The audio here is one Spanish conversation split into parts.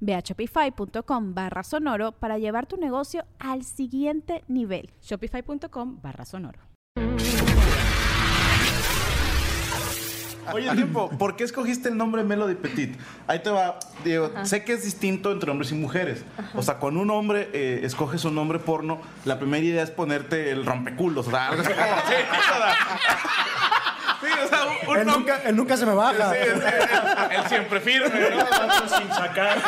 Ve a shopify.com barra sonoro para llevar tu negocio al siguiente nivel. Shopify.com barra sonoro. Oye, tiempo, ¿por qué escogiste el nombre Melody Petit? Ahí te va, Diego, sé que es distinto entre hombres y mujeres. O sea, cuando un hombre eh, escoge su nombre porno, la primera idea es ponerte el rompeculos, o sea, algo así como, sí, sí, o sea, un, Él nunca, él nunca se me baja. Sí, sí, él, él siempre firme, ¿no? sin sacar.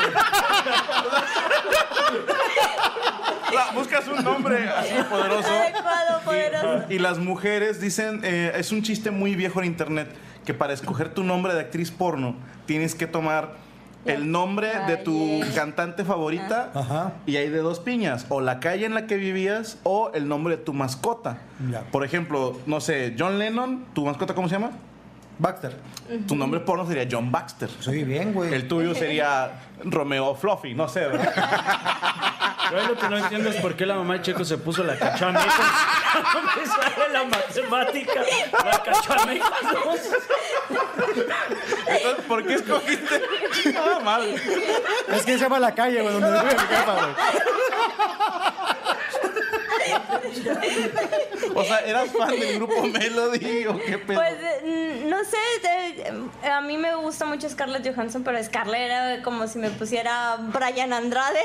Sea, buscas un nombre así poderoso. Adecuado, poderoso. Y las mujeres dicen, eh, es un chiste muy viejo en internet, que para escoger tu nombre de actriz porno tienes que tomar el nombre de tu cantante favorita Ajá. y hay de dos piñas, o la calle en la que vivías o el nombre de tu mascota. Ya. Por ejemplo, no sé, John Lennon, ¿tu mascota cómo se llama? Baxter. Tu nombre porno sería John Baxter. Soy bien, güey. El tuyo sería Romeo Fluffy, no sé, ¿verdad? Yo lo que no entiendo es por qué la mamá de Checo se puso la cachameca. No me sale la matemática. La cachameca. Entonces, ¿por qué escogiste? Nada mal. Es que se llama la calle, güey, donde vive mi jefa, güey. O sea, ¿eras fan del grupo Melody o qué pedo? Pues eh, no sé, de- a mí me gusta mucho Scarlett Johansson, pero Scarlett era como si me pusiera Brian Andrade.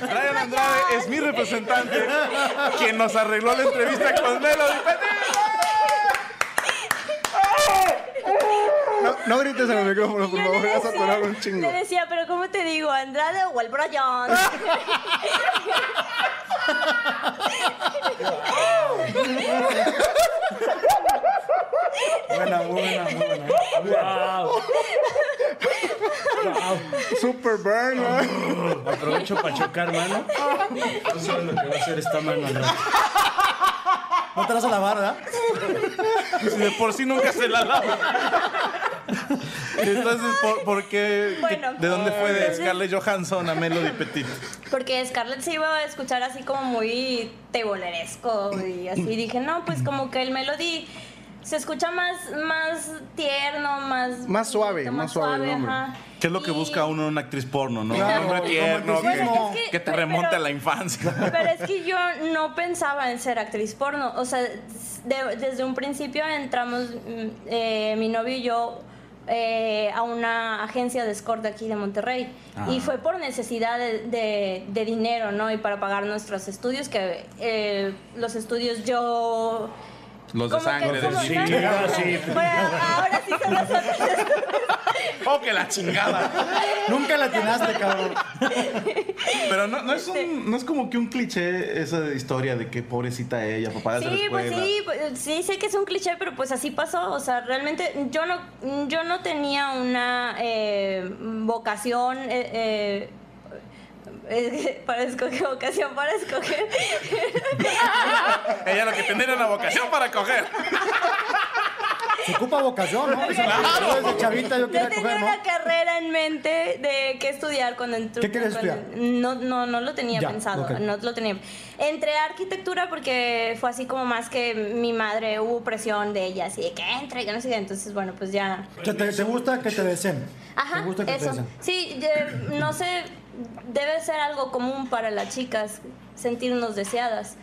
Brian Andrade es mi representante, quien nos arregló la entrevista con Melody No, no grites en el micrófono, por Yo favor, le vas a atorar un decía, chingo. le decía, pero ¿cómo te digo? ¿Andrade o el Brian? Buena, muy buena, muy buena. Wow. Super burn, ¿no? Aprovecho para chocar, mano. No sabes lo que va a hacer esta mano. rato. No te vas a lavar, ¿verdad? Si de por sí nunca se la lava. Entonces, ¿por, por qué? Bueno, ¿De dónde fue de Scarlett Johansson a Melody Petit? Porque Scarlett se iba a escuchar así como muy teboleresco y así. Dije, no, pues como que el melody se escucha más, más tierno, más... Más suave, más suave el nombre. ajá. ¿Qué es lo que Y- busca uno en una actriz porno, no? Claro, Un hombre tierno, que, romanticismo. Es que- que te pero- remonte a la infancia. Pero es que yo no pensaba en ser actriz porno. O sea, de- desde un principio entramos, mm, eh, mi novio y yo, eh, a una agencia de escort de aquí de Monterrey. Y fue por necesidad de, de- de dinero, ¿no? Y para pagar nuestros estudios, que eh, los estudios yo... Los de sangre, de Sí, ¿no? sí. Bueno, ahora sí son los otros. ¡Oh, que la chingada! Nunca la atinaste, cabrón. Pero no, no, es un, no es como que un cliché esa historia de que pobrecita ella, papá de la Sí, pues sí, pues, sí, sé que es un cliché, pero pues así pasó. O sea, realmente yo no, yo no tenía una eh, vocación eh, eh, eh, para escoger, vocación para escoger. Ella lo que tenía era una vocación para coger. Se ocupa vocación, ¿no? Desde chavita yo Yo quería tenía coger, ¿no? una carrera en mente de qué estudiar cuando entré. ¿Qué querías estudiar? No, no, no lo tenía Ya, pensado. No lo tenía. Entré a arquitectura porque fue así como más que mi madre hubo presión de ella, así de que entre, que no sé qué. Entonces, bueno, pues ya. Te, te gusta que te deseen. Ajá, Te gusta que te eso. deseen. Sí, no sé, debe ser algo común para las chicas sentirnos deseadas.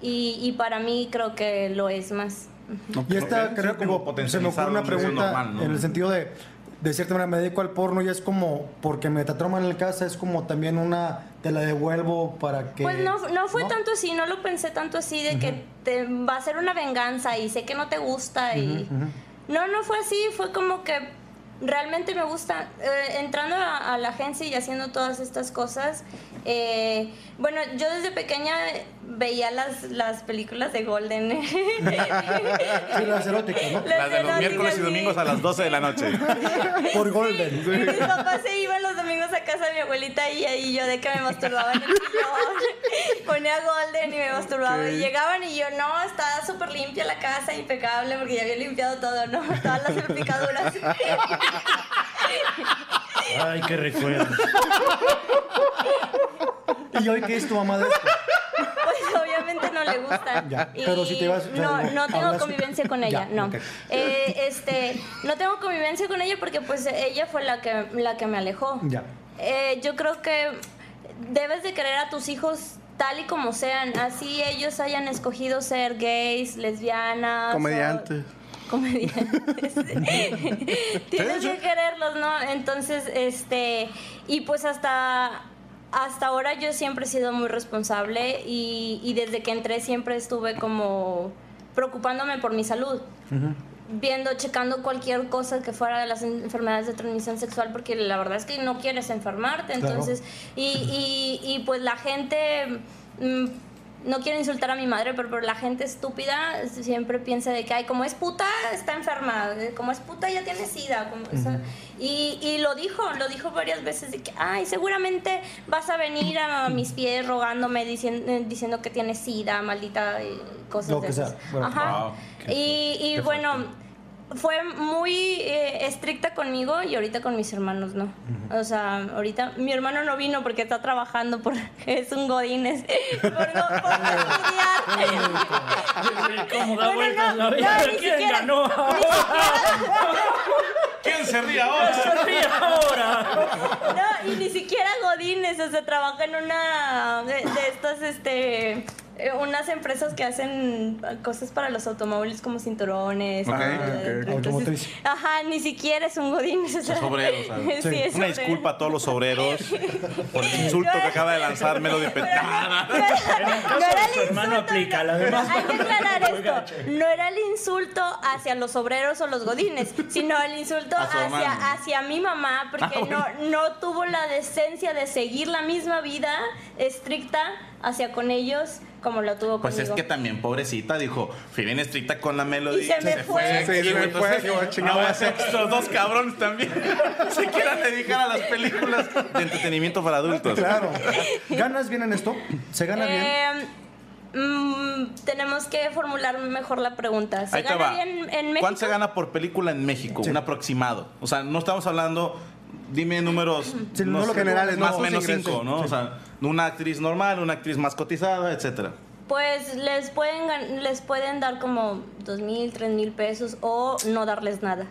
y, y para mí creo que lo es más. Y esta carrera sí, como se me ocurre una pregunta normal, ¿no? en el sentido de de cierta manera me dedico al porno y es como, porque me trauman en la casa, es como también una, te la devuelvo para que... Pues no, no fue tanto así, no lo pensé tanto así de que te va a ser una venganza y sé que no te gusta y... No, no fue así, fue como que realmente me gusta. Eh, entrando a, a la agencia y haciendo todas estas cosas, eh, bueno, yo desde pequeña veía las, las películas de Golden. Sí, las eróticas, ¿no? Las de los miércoles y sí. domingos a las 12 de la noche. Por Golden. Mis papás se iban los domingos a casa de mi abuelita y ahí yo de que me masturbaba en el sillón. Ponía Golden y me masturbaba. Y llegaban y yo, no, está súper limpia la casa, impecable, porque ya había limpiado todo, ¿no? Todas las salpicaduras. Ay, qué recuerdo. ¿Y hoy qué es tu mamá de esto? Pues obviamente no le gusta. Ya, Y pero si te sea, no, no tengo hablas- convivencia con ella, Ya, no. Eh, este, no tengo convivencia con ella porque pues ella fue la que, la que me alejó. Ya. Eh, yo creo que debes de querer a tus hijos tal y como sean, así ellos hayan escogido ser gays, lesbianas. o- Comediante. Comediantes. Tienes que quererlos, ¿no? Entonces, este, y pues hasta hasta ahora yo siempre he sido muy responsable y, y desde que entré siempre estuve como preocupándome por mi salud. Viendo, checando cualquier cosa que fuera de las enfermedades de transmisión sexual, porque la verdad es que no quieres enfermarte. Claro. Entonces, y, y, y pues la gente, mm, no quiero insultar a mi madre, pero, pero la gente estúpida siempre piensa de que, ay, como es puta, está enferma, eh, como es puta, ya tiene sida. como- o sea, y, y lo dijo, lo dijo varias veces, de que, ay, seguramente vas a venir a mis pies rogándome, diciendo, diciendo que tienes sida, maldita, y cosas Lo de que sea, esas. bueno. Ajá. Wow, qué y y bueno fue muy eh, estricta conmigo y ahorita con mis hermanos no. O sea, ahorita mi hermano no vino porque está trabajando porque es un godines por no, por no estudiar. ¿Cómo da vueltas la vida? ¿Quién siquiera- ganó? ¿Quién se ríe ahora? Se ríe ahora. No, y ni siquiera Godines, o sea, trabaja en una de, de estas, este, unas empresas que hacen cosas para los automóviles como cinturones. Eh, entonces. Ajá, ni siquiera es un Godines. O sea, Los obreros, ¿sabes? sí, Sí. es Una obrero. disculpa a todos los obreros por el insulto que acaba de. En el caso No era de el su hermano insulto, aplica, no. la demás Hay que aclarar esto. No era el insulto hacia los obreros o los godines, sino el insulto hacia, hacia mi mamá, porque Ah, bueno. no, no tuvo la decencia de seguir la misma vida estricta hacia con ellos como lo tuvo Pues conmigo. es que también, pobrecita, dijo, fui bien estricta con la Melody. Y se me fue. Sí, se me Y fue, digo, chingada. Estos dos cabrones también se quieran dedicar a las películas de entretenimiento para adultos. Claro. ¿Ganas bien en esto? ¿Se gana bien? Eh, mm, tenemos que formular mejor la pregunta. ¿Se Ahí gana bien en México? ¿Cuánto se gana por película en México? Sí. Un aproximado. O sea, no estamos hablando, dime números Sí, no generales, más no, o menos ingresos. cinco, ¿no? O sea, una actriz normal, una actriz más cotizada, etcétera. Pues les pueden, gan- les pueden dar como dos mil, tres mil pesos o no darles nada.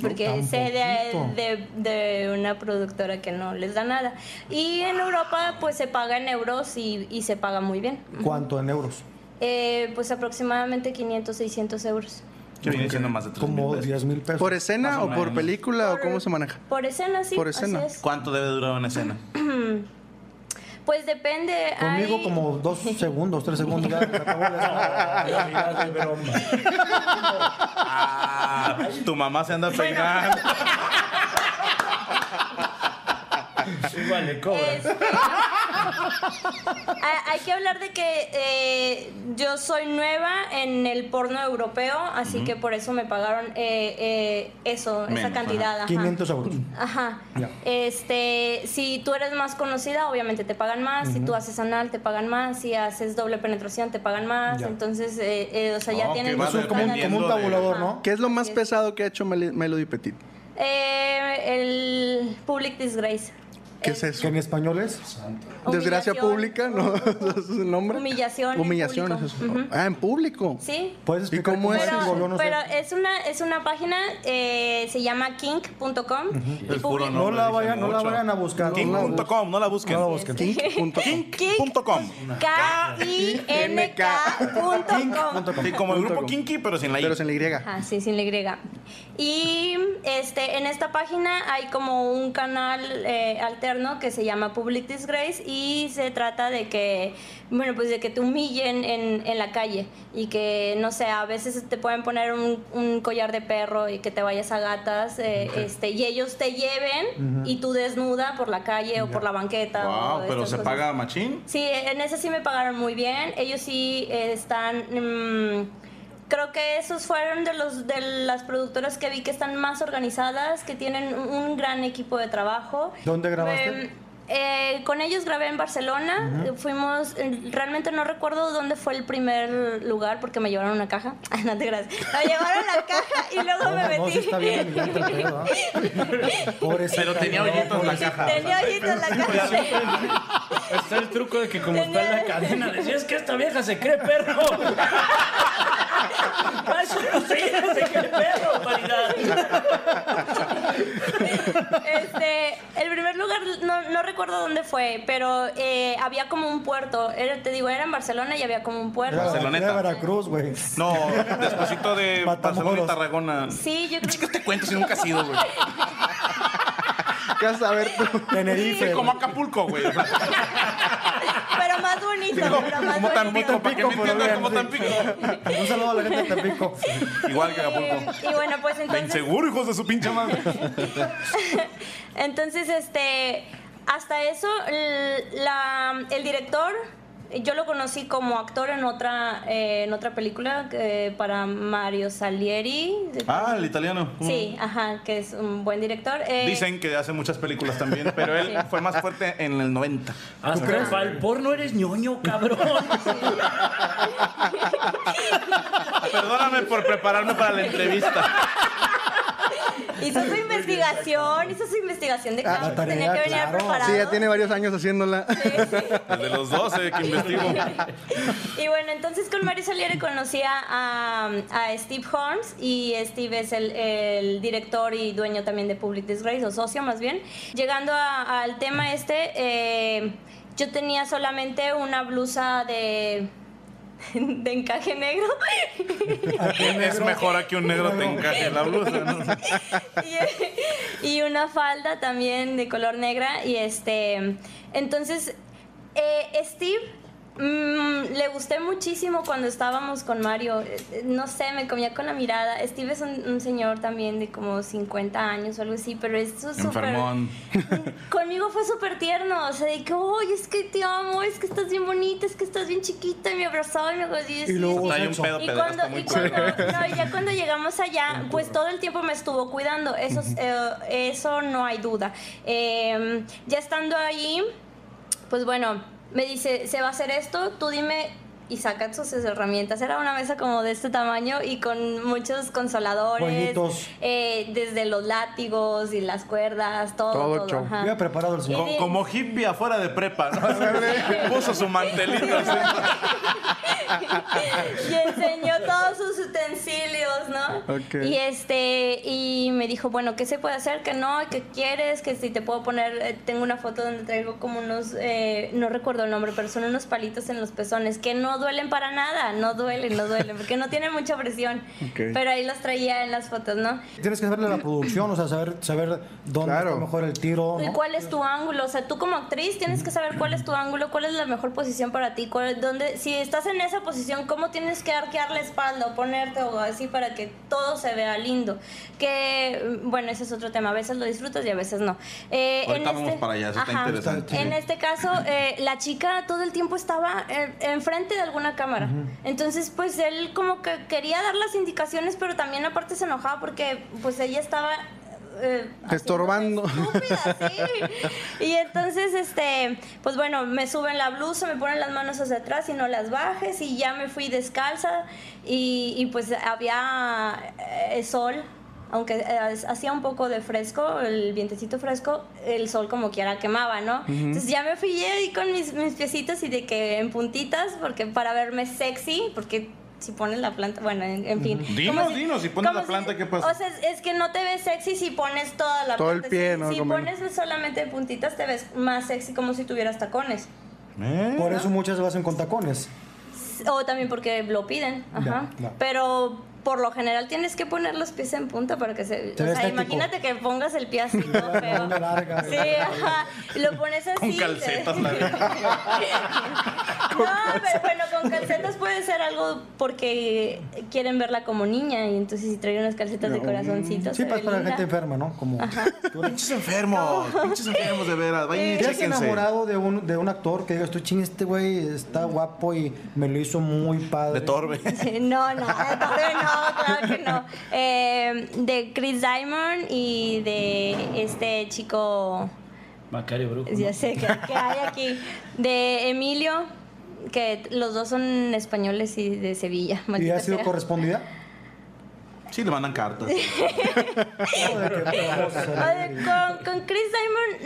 Porque tan sé de, de una productora que no les da nada. Y en Europa pues se paga en euros y, y se paga muy bien. ¿Cuánto en euros? Eh, pues aproximadamente 500, 600 euros. Que viene siendo más de tres mil Como pesos. 10 mil pesos. ¿Por escena o o por película o cómo se maneja? Por escena, sí. Por así escena. es. ¿Cuánto debe durar una escena? Pues depende. Conmigo hay- como dos segundos, tres segundos. Ya broma. Ah, tu mamá se anda peinando. Igual le cobra. Es- hay, que hablar de que eh, yo soy nueva en el porno europeo, así que por eso me pagaron eh, eh, eso, esa cantidad. ajá. 500 euros. Ajá. Este, si tú eres más conocida, obviamente te pagan más. Si tú haces anal, te pagan más. Si haces doble penetración, te pagan más. Entonces, eh, eh, o sea, ya Oh, tienen Es un- como, un, como un dependiendo de- tabulador, ¿no? ¿Qué es lo más pesado que ha hecho Mel- Melody Petit? Eh, el Public Disgrace. ¿Qué es eso? Que en español es. Desgracia pública, ¿no? ¿Ese es el nombre? Humillación en Humillación es eso. Ujú. Ah, en público. Sí. ¿Puedes explicar cómo es? el Pero, gobierno? pero es una es una página eh, se llama kink.com y puro publica- No la vayan, no la mucho. vayan a buscar. King.com, no la busquen. No la busquen. King.com. K-I-N-K.com. Sí, como el grupo Kinky, pero sin la I. Pero sin la Y. Ajá, sí, sin la Y. Y este, en esta página hay como un canal eh, alterno que se llama Public Disgrace y se trata de que, bueno, pues de que te humillen en, en la calle y que, no sé, a veces te pueden poner un, un collar de perro y que te vayas a gatas eh, este, y ellos te lleven y tú desnuda por la calle o por la banqueta. Wow, pero se cosas. paga machín. Sí, en ese sí me pagaron muy bien. Ellos sí eh, están. mm, creo que esos fueron de los de las productoras que vi que están más organizadas, que tienen un, gran equipo de trabajo. ¿Dónde grabaste? Em, eh, con ellos grabé en Barcelona. Fuimos, eh, realmente no recuerdo dónde fue el primer lugar porque me llevaron una caja. no te creas. Me llevaron la caja y luego me metí. no, sí está bien Pero tenía hoyitos la caja. Tenía hoyitos en la caja. Está el truco de que como está en la cadena, decías que esta vieja se cree perro. No sé, perro. Este, el primer lugar no, no recuerdo dónde fue, pero eh, había como un puerto. Era, te digo, era en Barcelona y había como un puerto. Era, Barceloneta. era Veracruz, güey. No, despuésito de Matamoros. Barcelona y Tarragona. Sí, yo creo Chicas, te cuento si nunca has ido, güey. ¿Qué vas a ver tú? Tenerife. Sí, como Acapulco, güey. Pero más bonito, pero más como bonito. Tampico, para que me entiendan como sí. Tampico. Un saludo a la gente de Tampico. Igual que Acapulco. Eh, y bueno, pues La entonces, inseguro, hijos de su pinche madre. entonces este, hasta eso, la- el director, yo lo conocí como actor en otra, eh, en otra película eh, para Mario Salieri. Ah, el italiano. Sí, ajá, que es un buen director. Eh, Dicen que hace muchas películas también, pero él Sí. fue más fuerte en el 90. Hasta para el porno eres ñoño, cabrón. Perdóname por prepararme para la entrevista. Hizo su investigación, hizo su investigación de Ah, campo. tarea, Tenía que venir claro. preparado. Sí, ya tiene varios años haciéndola. Desde los 12 que investigo. Y bueno, entonces con Mario Salieri conocí a, a- Steve Holmes y Steve es el, el director y dueño también de Public Disgrace, o socio más bien. Llegando a- al tema este, eh, yo tenía solamente una blusa de, de encaje negro. Es mejor a que un negro te encaje la blusa, ¿no? y, y una falda también de color negra y este entonces eh, Steve mm, le gusté muchísimo cuando estábamos con Mario. Eh, eh, no sé me comía con la mirada. Steve es un, un señor también de como 50 años o algo así pero es su- súper conmigo fue súper tierno o sea de que oye es que te amo es que estás bien bonita es que estás bien chiquita y me abrazaba y me abrazaba y, Y luego un sexo. pedo y cuando, y cuando- no, ya cuando llegamos allá, pues todo el tiempo me estuvo cuidando, eso, eh, eso no hay duda. Eh, ya estando ahí, pues bueno, me dice, se va a hacer esto, tú dime y sacan sus herramientas. Era una mesa como de este tamaño y con muchos consoladores, eh, desde los látigos y las cuerdas, todo, Todo todo. Había preparado el señor. Co- Como hippie afuera de prepa, ¿no? Puso su mantelito así. y enseñó todos sus utensilios, ¿no? Y este y me dijo, bueno, ¿qué se puede hacer? Que no, que quieres, que si te puedo poner, eh, tengo una foto donde traigo como unos, eh, no recuerdo el nombre, pero son unos palitos en los pezones que no duelen para nada, no duelen, no duelen, porque no tienen mucha presión. Ok. Pero ahí los traía en las fotos, ¿no? Tienes que saberle la producción, o sea, saber, saber dónde Claro. está mejor el tiro. ¿Y ¿no? cuál es tu ángulo? O sea, tú como actriz tienes que saber cuál es tu ángulo, cuál es la mejor posición para ti, cuál, dónde, si estás en esa posición, cómo tienes que arquear la espalda o ponerte o así para que todo se vea lindo. Que, bueno, ese es otro tema. A veces lo disfrutas y a veces no. Eh, Ahorita vamos para allá, eso está Ajá. interesante. En este caso, eh, la chica todo el tiempo estaba enfrente de alguna cámara. Entonces, pues él como que quería dar las indicaciones, pero también aparte se enojaba porque pues ella estaba... eh, Estorbando. estúpida, sí. Y entonces, este, pues bueno, me suben la blusa, me ponen las manos hacia atrás y no las bajes y ya me fui descalza y, y pues había eh, sol aunque eh, hacía un poco de fresco, el vientecito fresco, el sol como quiera quemaba, ¿no? Entonces ya me fui ahí con mis, mis piecitos y de que en puntitas, porque para verme sexy, porque si pones la planta, bueno, en, en fin. Dinos, Como dinos, si pones la planta, ¿qué pasa? O sea, es, es que no te ves sexy si pones toda la Todo el planta. pie, si, ¿no? Si Como- pones solamente puntitas, te ves más sexy como si tuvieras tacones. ¿Eh? Por eso muchas se hacen con tacones. O también porque lo piden, ajá. Ya, ya. Pero por lo general tienes que poner los pies en punta para que se... Se o sea, estético. imagínate que pongas el pie así todo feo. Larga. Sí, ajá. Y lo pones así. Con calcetas, la No, pero bueno, con calcetas puede ser algo porque quieren verla como niña y entonces si trae unas calcetas de corazoncitos. Sí, se pues para linda. gente enferma, ¿no? Como Pinches enfermos, pinches enfermos de veras. Vayan y ¿Te enamorado de un, de un actor que digas tú, ching, este güey está guapo y me lo hizo muy padre? De Torbe. Sí, No, no, de Torbe no, claro que no. Eh, de Chris Diamond y de este chico, Macario Brujo. ¿no? ya sé que, que hay aquí, de Emilio, que los dos son españoles y de Sevilla. ¿Y ha sido sea. correspondida? Sí, le mandan cartas. Qué con, con Chris Diamond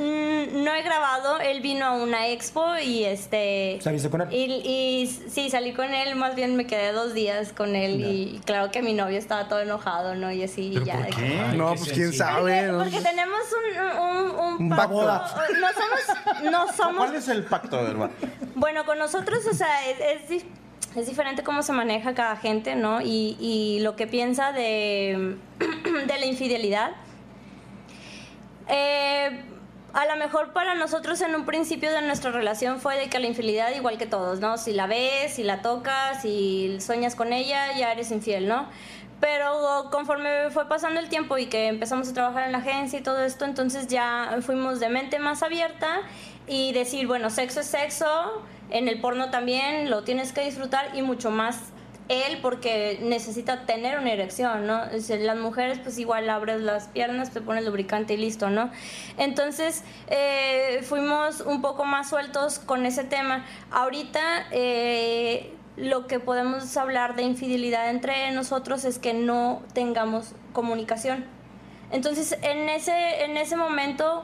mm, no he grabado, él vino a una expo y este... ¿Saliste con él? Y, y sí, salí con él, más bien me quedé dos días con él y claro que mi novio estaba todo enojado, ¿no? Y así ya. que- Ay, No, qué pues quién sabe. Porque tenemos un, un, un Un pacto. No somos, no somos. ¿Cuál es el pacto, verdad? Bueno, con nosotros, o sea, es, es diferente cómo se maneja cada gente, ¿no? Y, y lo que piensa de, de la infidelidad. Eh, a lo mejor para nosotros en un principio de nuestra relación fue de que la infidelidad igual que todos, ¿no? Si la ves, si la tocas, si sueñas con ella, ya eres infiel, ¿no? Pero conforme fue pasando el tiempo y que empezamos a trabajar en la agencia y todo esto, entonces ya fuimos de mente más abierta y decir, bueno, sexo es sexo, en el porno también lo tienes que disfrutar y mucho más él porque necesita tener una erección, ¿no? Las mujeres pues igual abres las piernas, te pones lubricante y listo, ¿no? Entonces eh, fuimos un poco más sueltos con ese tema. Ahorita eh, lo que podemos hablar de infidelidad entre nosotros es que no tengamos comunicación. Entonces en ese, en ese momento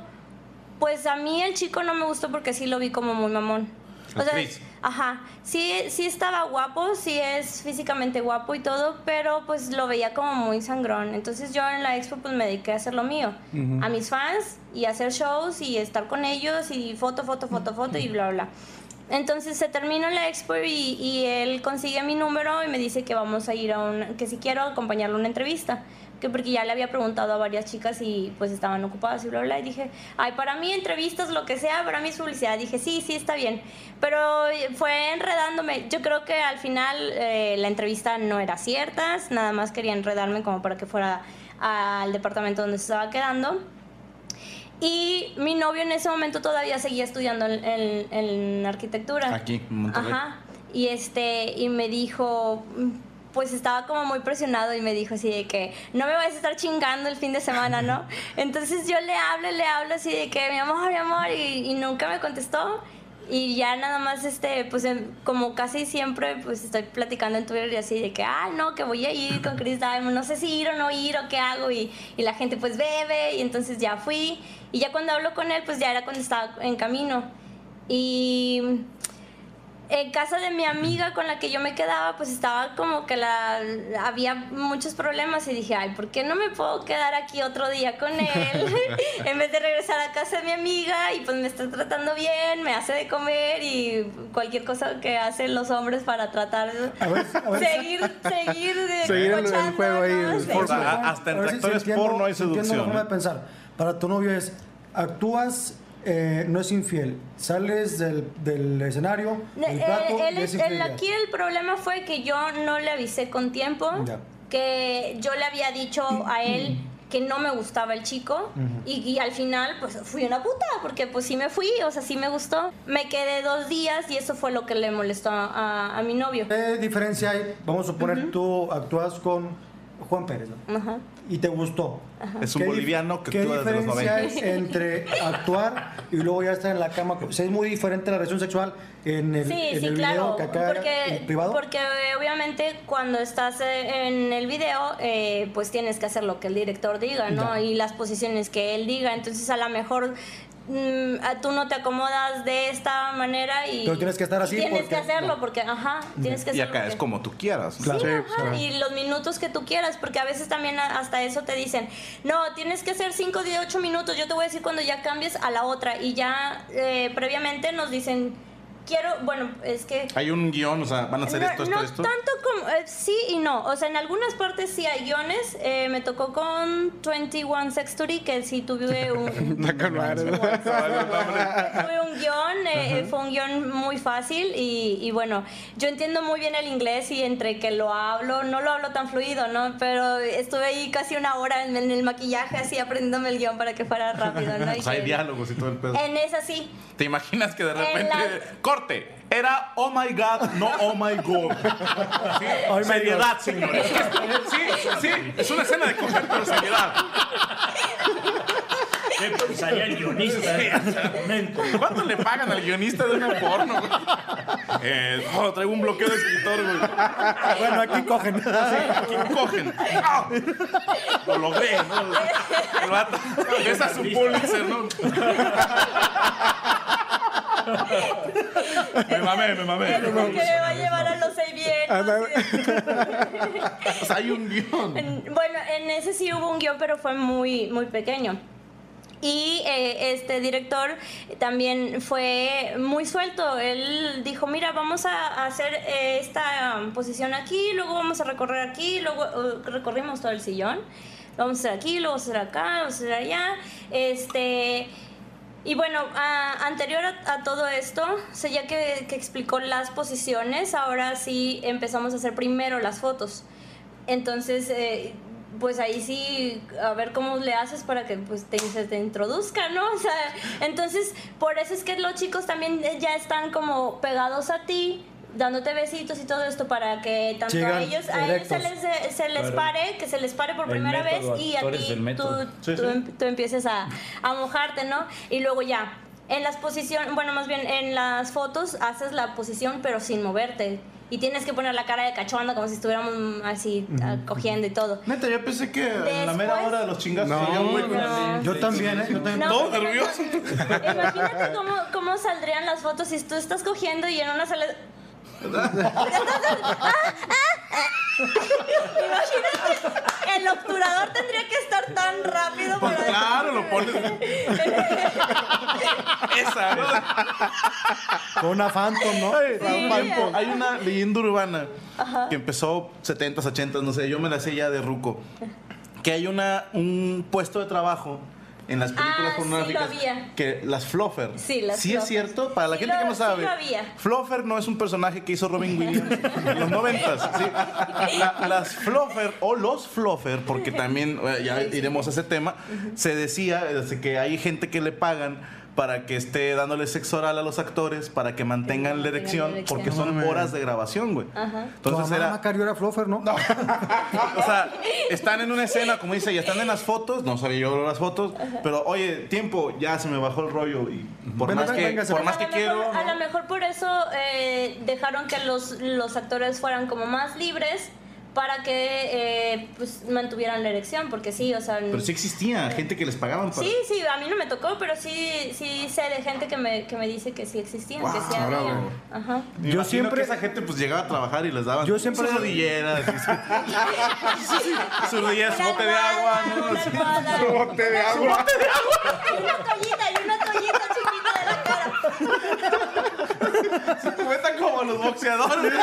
pues a mí el chico no me gustó porque sí lo vi como muy mamón. El Chris. Ajá, sí, sí estaba guapo, sí es físicamente guapo y todo, pero pues lo veía como muy sangrón. Entonces yo en la expo pues me dediqué a hacer lo mío, a mis fans y hacer shows y estar con ellos y foto, foto, foto, foto y bla, bla. Entonces se terminó la expo y, y él consigue mi número y me dice que vamos a ir a un, que si quiero acompañarlo a una entrevista. Que porque ya le había preguntado a varias chicas y pues estaban ocupadas y bla, bla. Y dije, ay, para mí entrevistas, lo que sea, para mí es publicidad. Dije, sí, sí, está bien. Pero fue enredándome. Yo creo que al final eh, la entrevista no era cierta, nada más quería enredarme como para que fuera al departamento donde se estaba quedando. Y mi novio en ese momento todavía seguía estudiando en, en- en arquitectura. Aquí, en Monterrey. Ajá. Y este, y me dijo, pues estaba como muy presionado y me dijo así de que no me vayas a estar chingando el fin de semana, ¿no? Entonces yo le hablo, le hablo así de que mi amor, mi amor, y, y nunca me contestó. Y ya nada más, este, pues em, como casi siempre, pues estoy platicando en Twitter y así de que, ah, no, que voy a ir con Chris Diamond, no sé si ir o no ir o qué hago. Y, y la gente pues bebe y entonces ya fui. Y ya cuando hablo con él, pues ya era cuando estaba en camino. Y en casa de mi amiga con la que yo me quedaba, pues estaba como que la había muchos problemas y dije, ay, ¿por qué no me puedo quedar aquí otro día con él? en vez de regresar a casa de mi amiga y pues me está tratando bien, me hace de comer y cualquier cosa que hacen los hombres para tratar de A ver, a ver. seguir, seguir, de- Seguir el- el juego ahí, ¿no? el Sí. O sea, a- hasta en ver si- porno hay si entiendo la seducción. forma ¿eh? de pensar. Para tu novio es, actúas, eh, no es infiel, sales del, del escenario, del Eh, él- y es él- infidelidad. aquí el problema fue que yo no le avisé con tiempo, Ya. que yo le había dicho a él que no me gustaba el chico y, y al final pues fui una puta porque pues sí me fui, o sea, sí me gustó. Me quedé dos días y eso fue lo que le molestó a, a mi novio. ¿Qué diferencia hay? Vamos a suponer tú actúas con Juan Pérez, ¿no? Ajá. Y te gustó. Es un ¿Qué boliviano que ¿Qué actúa desde los diferencia 90. hay entre actuar y luego ya estar en la cama? O sea, es muy diferente la relación sexual en el, Sí, en sí, el claro. video que acá porque, en privado. porque eh, obviamente cuando estás eh, en el video, eh, pues tienes que hacer lo que el director diga, ¿no? Ya. Y las posiciones que él diga. Entonces, a lo mejor mm, a- tú no te acomodas de esta manera y. Pero tienes que estar así Tienes porque- que hacerlo porque, ajá, tienes que Y hacerlo. acá es porque- como tú quieras. Claro. Sí, Sí, ajá, claro. y los minutos que tú quieras, porque a veces también a- hasta eso te dicen, no, tienes que hacer 5, 10, 8 minutos, yo te voy a decir cuando ya cambies a la otra, y ya eh, previamente nos dicen, quiero, bueno, es que... Hay un guion, o sea, van a hacer no, esto, esto, no esto. tanto como, eh, sí y no, o sea, en algunas partes sí hay guiones, eh, me tocó con 21 Sextory, que sí tuve un... Tuve un guion, eh, fue un guion muy fácil y, y bueno, yo entiendo muy bien el inglés y entre que lo hablo, no lo hablo tan fluido, ¿no? Pero estuve ahí casi una hora en, en el maquillaje así aprendiéndome el guion para que fuera rápido, ¿no? Y O sea, hay diálogos y todo el pedo. En esa sí. ¿Te imaginas que de En repente la- corte? Era oh my god, no oh my god. Sí, Oh my seriedad, señores. Sí, sí, es una escena de coger, pero seriedad. ¿Qué pensaría el guionista en ese momento? ¿Cuánto le pagan al guionista de una porno? güey? Eh, oh, traigo un bloqueo de escritor, güey. Bueno, aquí cogen. Aquí cogen. ¡Ah! Lo logré, ¿no? El vato besa su Pulitzer, ¿no? Me mamé, me mamé. Es como que me va a llevar a los seis bien. O sea, hay un guion. En- Bueno, en ese sí hubo un guion, pero fue muy, muy pequeño. Y eh, este director también fue muy suelto. Él dijo, mira, vamos a hacer eh, esta um, posición aquí, luego vamos a recorrer aquí, luego uh, recorrimos todo el sillón. Vamos a hacer aquí, luego vamos a hacer acá, vamos a hacer allá. Este... Y bueno, anterior a, a todo esto, o sea, ya que, que explicó las posiciones, ahora sí empezamos a hacer primero las fotos. Entonces, eh, pues ahí sí, a ver cómo le haces para que pues te, se te introduzca, ¿no? O sea, entonces, por eso es que los chicos también ya están como pegados a ti, dándote besitos y todo esto para que tanto a ellos, a ellos se les, se les Claro. pare, que se les pare por primera método, vez y a ti tú. Sí, tú sí. em- tú empieces a, a mojarte, ¿no? Y luego ya, en las posiciones, bueno, más bien en las fotos haces la posición pero sin moverte. Y tienes que poner la cara de cachonda como si estuviéramos así ah, cogiendo y todo. Neta, yo pensé que en la mera Después- hora de los chingazos No, muy- no. Yo también, ¿eh? Yo también. No, Todo nervioso. Imagínate cómo, cómo saldrían las fotos si tú estás cogiendo y en una sale... Imagínate, el obturador tendría que estar tan rápido Pues para... claro, lo pones. Esa, ¿no? Con una Phantom, ¿no? Hay, hay- hay una leyenda urbana que empezó 70s, 80s, no sé, yo me la sé ya de ruco. Que hay una, un puesto de trabajo en las películas Ah, sí, pornográficas había. que las fluffer. Sí, las Sí fluffer. es cierto, para la Sí gente que no sí sabe. había. Fluffer no es un personaje que hizo Robin Williams en los noventas. ¿sí? La- las fluffer o los fluffer, porque también eh, ya iremos a ese tema, se decía eh, que hay gente que le pagan para que esté dándole sexo oral a los actores para que mantengan la erección, erección. porque son horas de grabación, güey. Ajá. Tu Entonces mamá era Macario era fluffer, ¿no? o sea, están en una escena, como dice, ya están en las fotos, no sabía yo las fotos, pero oye, tiempo, ya se me bajó el rollo y por Ven, más ven, que, véngase. por más que mejor- quiero, A ¿no? lo mejor por eso eh, dejaron que los, los actores fueran como más libres para que eh, pues, mantuvieran la erección, porque sí, o sea... pero sí existía gente que les pagaban para Sí, sí, a mí no me tocó, pero sí, sí sé de gente que me, que me dice que sí existían, que sí había. Ajá. Yo siempre- que esa gente pues llegaba a trabajar y les daban Yo siempre- sus rodilleras, y su, su su bote de agua, ¿no? una Sí. almohada. Su bote de agua. Y una toallita, y una toallita chiquita de la cara. Cuentan como los boxeadores.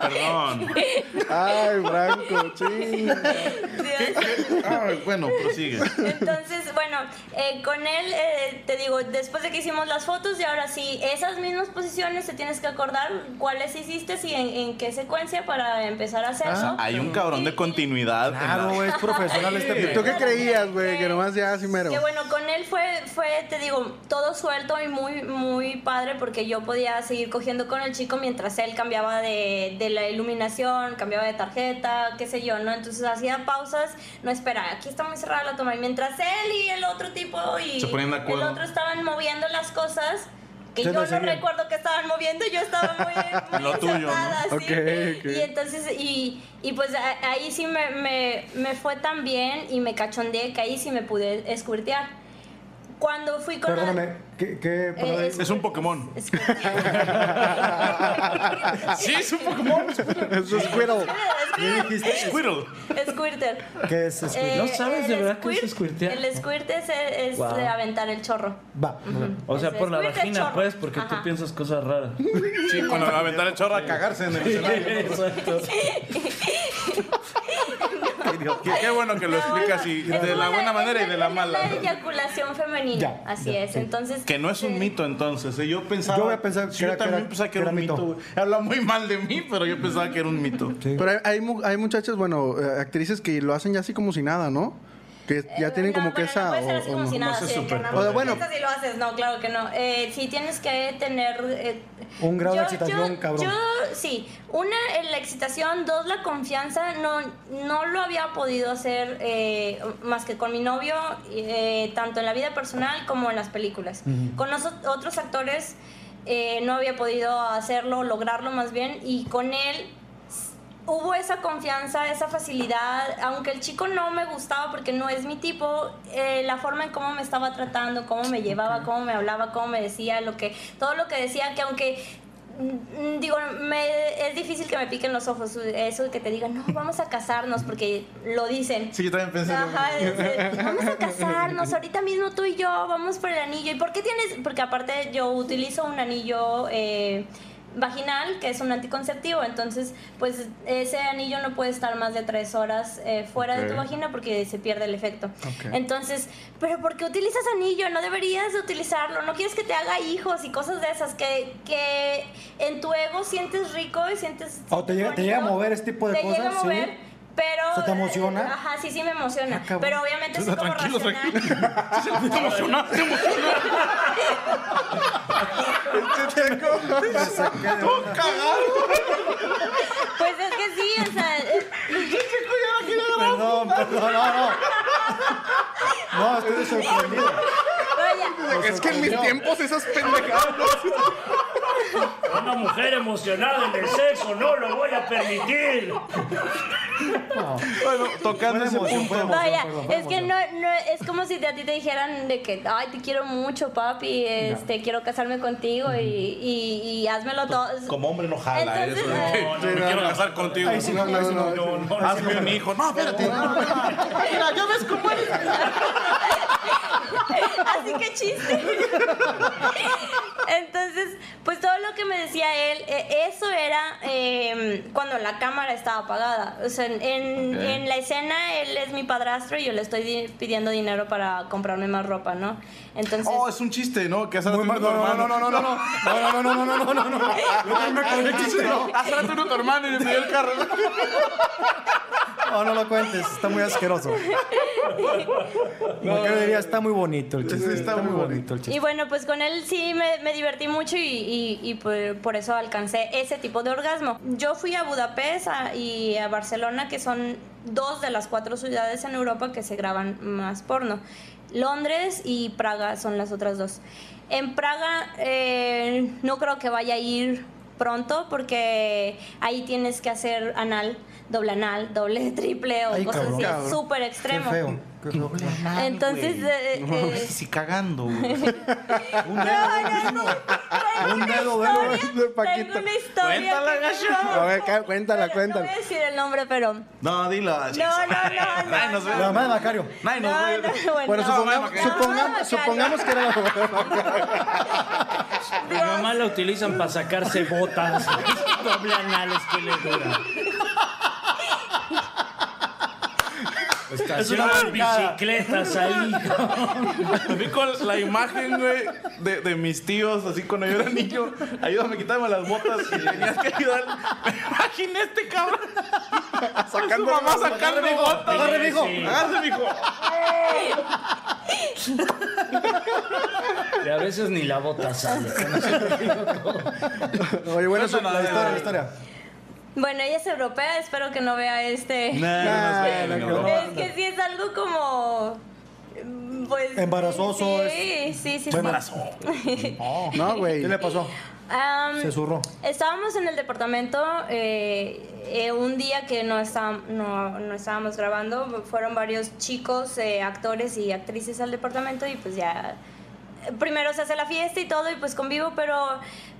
Perdón. Ay, Franco. chinga. Ah, bueno, prosigue. Entonces, bueno, eh, con él, eh, te digo, después de que hicimos las fotos y ahora sí, esas mismas posiciones te tienes que acordar cuáles hiciste y en, en qué secuencia para empezar a hacerlo. Hay un cabrón de continuidad. en la- Claro, es profesional este ¿Y tú qué creías, güey? Que nomás ya así mero. Que bueno, con él fue, fue, te digo, todo suelto y muy, muy padre porque yo podía seguir cogiendo con el chico mientras él cambiaba de, de la iluminación, cambiaba de tarjeta, qué sé yo, ¿no? Entonces hacía pausas, no espera, aquí está muy cerrada la toma. Y mientras él y el otro tipo y Se ponían de el acuerdo. otro estaban moviendo las cosas. Que yo no recuerdo que estaban moviendo, yo estaba muy, muy Lo tuyo, ¿no? encerrada, sí. Ok, ok. Y entonces, y, y pues a- ahí sí me, me, me fue tan bien y me cachondeé que ahí sí me pude escuirtear. Cuando fui con la- Perdóname, ¿qué, Eh, Es un Pokémon. Squirtle. Sí, es un Pokémon. Es Squirtle. Squirtle. Squirtle. ¿Qué es Squirtle? Eh, ¿No sabes de verdad qué es squirt- squirtear? El squirt es, es Wow. de aventar el chorro. Va. O sea, por la vagina, pues, porque Ajá. tú piensas cosas raras. Sí, cuando va a aventar el chorro a cagarse en el escenario. Exacto. Qué, qué bueno que lo explicas y Es de la buena manera y de la es mala. La eyaculación femenina. Ya, Así ya, es. sí. Entonces. Que no es un eh, mito entonces. ¿eh? Yo pensaba. Yo había pensado que sí, era- yo que también era- pensaba que que era era un mito. mito. Habla muy mal de mí, pero yo pensaba que era un mito. Sí. Pero hay, hay, mu- hay muchachas, bueno, eh, actrices que lo hacen ya así como si nada, ¿no? Que ya Eh, tienen no, como que esa... No puede ser o- como no. si nada, no sí, que súper nada O sea, más bueno. y lo haces. No, claro que no. Eh, sí tienes que tener... eh, Un grado de excitación, yo- cabrón. Yo, sí. Una, la excitación. Dos, la confianza. No, no lo había podido hacer eh, más que con mi novio, eh, tanto en la vida personal como en las películas. Con los ot- otros actores eh, no había podido hacerlo, lograrlo más bien. Y con él hubo esa confianza, esa facilidad, aunque el chico no me gustaba porque no es mi tipo, eh, la forma en cómo me estaba tratando, cómo me llevaba, cómo me hablaba, cómo me decía, lo que, todo lo que decía, que aunque mm, digo, me, es difícil que me piquen los ojos, eso de que te digan, no, vamos a casarnos, porque lo dicen. Sí, yo también pensé. Ajá, es vamos a casarnos, ahorita mismo tú y yo, vamos por el anillo. ¿Y por qué tienes? Porque aparte yo utilizo un anillo eh, vaginal, que es un anticonceptivo, entonces pues ese anillo no puede estar más de tres horas eh, fuera de tu vagina porque se pierde el efecto. Entonces, pero ¿por qué utilizas anillo? No deberías de utilizarlo, no quieres que te haga hijos y cosas de esas que, que en tu ego sientes rico y sientes... Oh, ¿te llega- te llega a mover este tipo de Te llega cosas? a mover, Sí. Pero, ¿Se te emociona? eh, Ajá, sí, sí me emociona. Ah, pero obviamente sí como Tranquilo, racional. Te emocionaste, te emocionaste. Pues es que sí, o sea, eh, Perdón, perdón, no, no. No, estoy sorprendido. Es que en mis tiempos esas pendejadas... Una mujer emocionada en el sexo, no lo voy a permitir. Bueno, tocando ese emoción, fue punto. emoción. vaya, perdón, fue es que no, no, es como si a ti te dijeran de que, ay, te quiero mucho, papi, este, quiero casarme contigo y, y, y házmelo todo. Como hombre no jala Entonces, eso. de que eh, me no, quiero no. casar contigo. Sí, no, no, no, No, no, Hazme un hijo. No, espérate. Mira, ya ves cómo eres. Así que chiste. Entonces, pues todo lo que me decía él, eh, eso era eh, cuando la cámara estaba apagada. O sea, en, en- en la escena él es mi padrastro y yo le estoy di- pidiendo dinero para comprarme más ropa, ¿no? Entonces... Oh, es un chiste, ¿no? Que hace rato Muy vino mal, tu no, no, hermano. no, no, no, no, no, no, no, no, no, no, no, no. Yo me acordé que chiste, no. Hace rato vino tu hermano y le pidió el carro. No, no lo cuentes, está muy asqueroso. No, yo diría, está muy bonito el chiste. Sí, está muy bonito. el chiste. Y bueno, pues con él sí me, me divertí mucho y, y- y por, por eso alcancé ese tipo de orgasmo. Yo fui a Budapest a- y a Barcelona, que son dos de las cuatro ciudades en Europa que se graban más porno. Londres y Praga son las otras dos. En Praga eh, no creo que vaya a ir pronto porque ahí tienes que hacer anal, doble anal, doble, triple o Ay, cosas cabrón. así súper Qué extremo. feo. Qué feo. Entonces, eh, eh, Sí, cagando, güey. Un dedo, dedo. de Paquito. Tengo una historia. Cuéntala, gacho. A ver, ca- cuéntala, No cuéntala. voy a decir el nombre, pero. No, No, dilo. no, no, no. No, La mamá de Macario. No, no, bueno. No, supongamos, bueno, supongamos, no, supongamos que era la Mi mamá la utilizan para sacarse botas. Doble anales que le dura. Estacionan bicicletas ahí. Así con la imagen, güey, de, de mis tíos, así cuando yo era niño. Ayúdame a quitarme las botas y tenías que ayudar. Me imaginé este cabrón. Sacando su mamá sacando botas. Agarre, mijo. Sí. Agárrate, mijo. Y a veces ni la bota sale. Oye, bueno, La historia, la historia. Bueno, ella es europea, espero que no vea este. Nah, Nah, no, que no. no. Es que sí es algo como. mm, Pues. Embarazoso, Sí, sí, sí. Sí. No, güey. ¿Qué le pasó? Am, Se zurró. Estábamos en el departamento eh, eh, un día que no, está- no, no estábamos grabando. Fueron varios chicos, eh, actores y actrices al departamento y pues ya... Primero se hace la fiesta y todo y pues convivo, pero,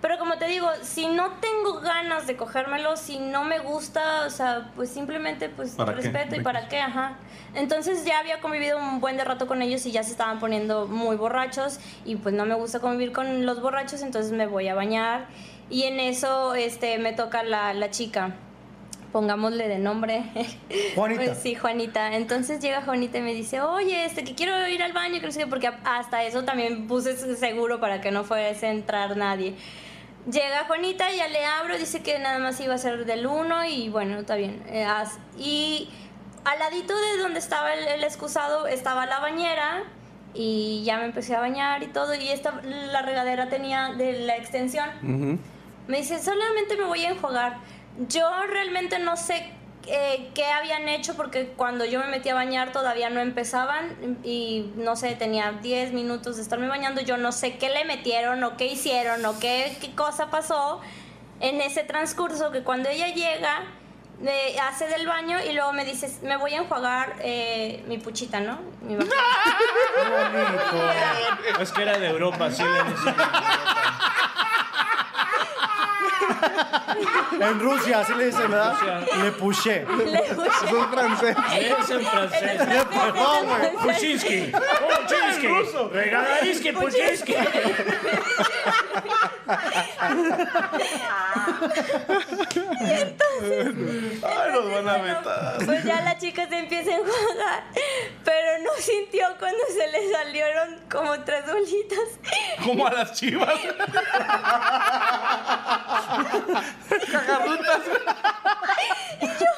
pero como te digo, si no tengo ganas de cogérmelo, si no me gusta, o sea, pues simplemente pues ¿Para qué? respeto y ¿De para qué? qué, ajá. Entonces ya había convivido un buen de rato con ellos y ya se estaban poniendo muy borrachos y pues no me gusta convivir con los borrachos, entonces me voy a bañar y en eso este me toca la, la chica. Pongámosle de nombre. Juanita. Pues sí, Juanita. Entonces llega Juanita y me dice, oye, este, que quiero ir al baño, que no sé qué", porque hasta eso también puse seguro para que no fuese a entrar nadie. Llega Juanita, ya le abro, dice que nada más iba a ser del 1 y bueno, está bien. Eh, y al ladito de donde estaba el, el excusado estaba la bañera y ya me empecé a bañar y todo y esta, la regadera tenía de la extensión. Me dice, solamente me voy a enjuagar. Yo realmente no sé eh, qué habían hecho porque cuando yo me metí a bañar todavía no empezaban y no sé, tenía 10 minutos de estarme bañando. Yo no sé qué le metieron o qué hicieron o qué, qué cosa pasó en ese transcurso que cuando ella llega me hace del baño y luego me dice, me voy a enjuagar eh, mi puchita, ¿no? Mi vagina". Es que era de Europa, sí decían. En Rusia, así le dicen, ¿verdad? Le puché. Le es francés. Es en francés. No, güey. Puchinsky. Puchinsky. Regadariski Puchinsky. Ay, nos van a meter. Pues ya la chica se empieza a enjuagar, pero no sintió cuando se le salieron como tres bolitas. Como a las chivas. Cagarrutas. Y yo,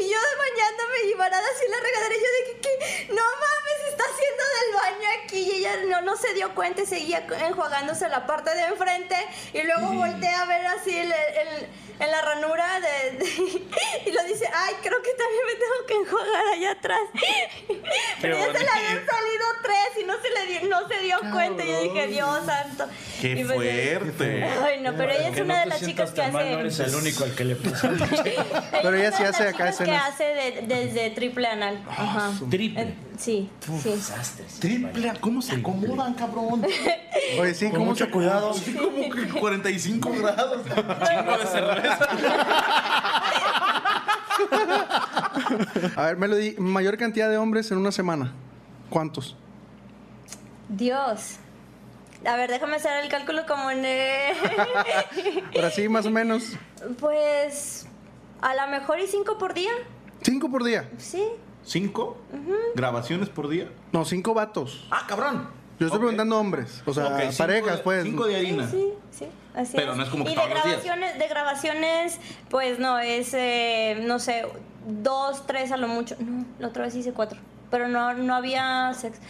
y yo bañándome y varada así en la regadera, y yo de que, que, no mames, está haciendo del baño aquí. Y ella no, no se dio cuenta y seguía enjuagándose la parte de enfrente. Y luego volteé a ver así el- el- en la ranura de, de- y lo dice, ay, creo que también me tengo que enjuagar allá atrás. Pero ya se le habían salido tres y no se, le dio, no se dio cuenta. Y yo dije, Dios santo. Qué Y pues, fuerte. Ay, no, pero ella es Que una no de las chicas que mal, hace... no eres el único al que le puso. Pero ella sí hace acá chicas que escenas. hace de- desde triple anal. Ajá. Triple. Sí, sí. Desastres. Triple, ¿cómo se acomodan, cabrón? Oye, sí, Con ¿cómo mucho cuidado. Así como que 45 grados. Chingo de cerveza. A ver, Melody, mayor cantidad de hombres en una semana. ¿Cuántos? Dios. A ver, déjame hacer el cálculo como en... Pero así, más o menos. pues... A lo mejor y cinco por día. Cinco por día. Sí. ¿Cinco grabaciones por día? No, cinco vatos. Ah, cabrón. Yo estoy preguntando hombres. O sea, parejas, de- pues. Cinco de harina. Sí, sí, así Pero no es como que y todos de los días. grabaciones, de grabaciones, pues no, es, eh, no sé, dos, tres a lo mucho. No, la otra vez hice cuatro, pero no, no había sexo.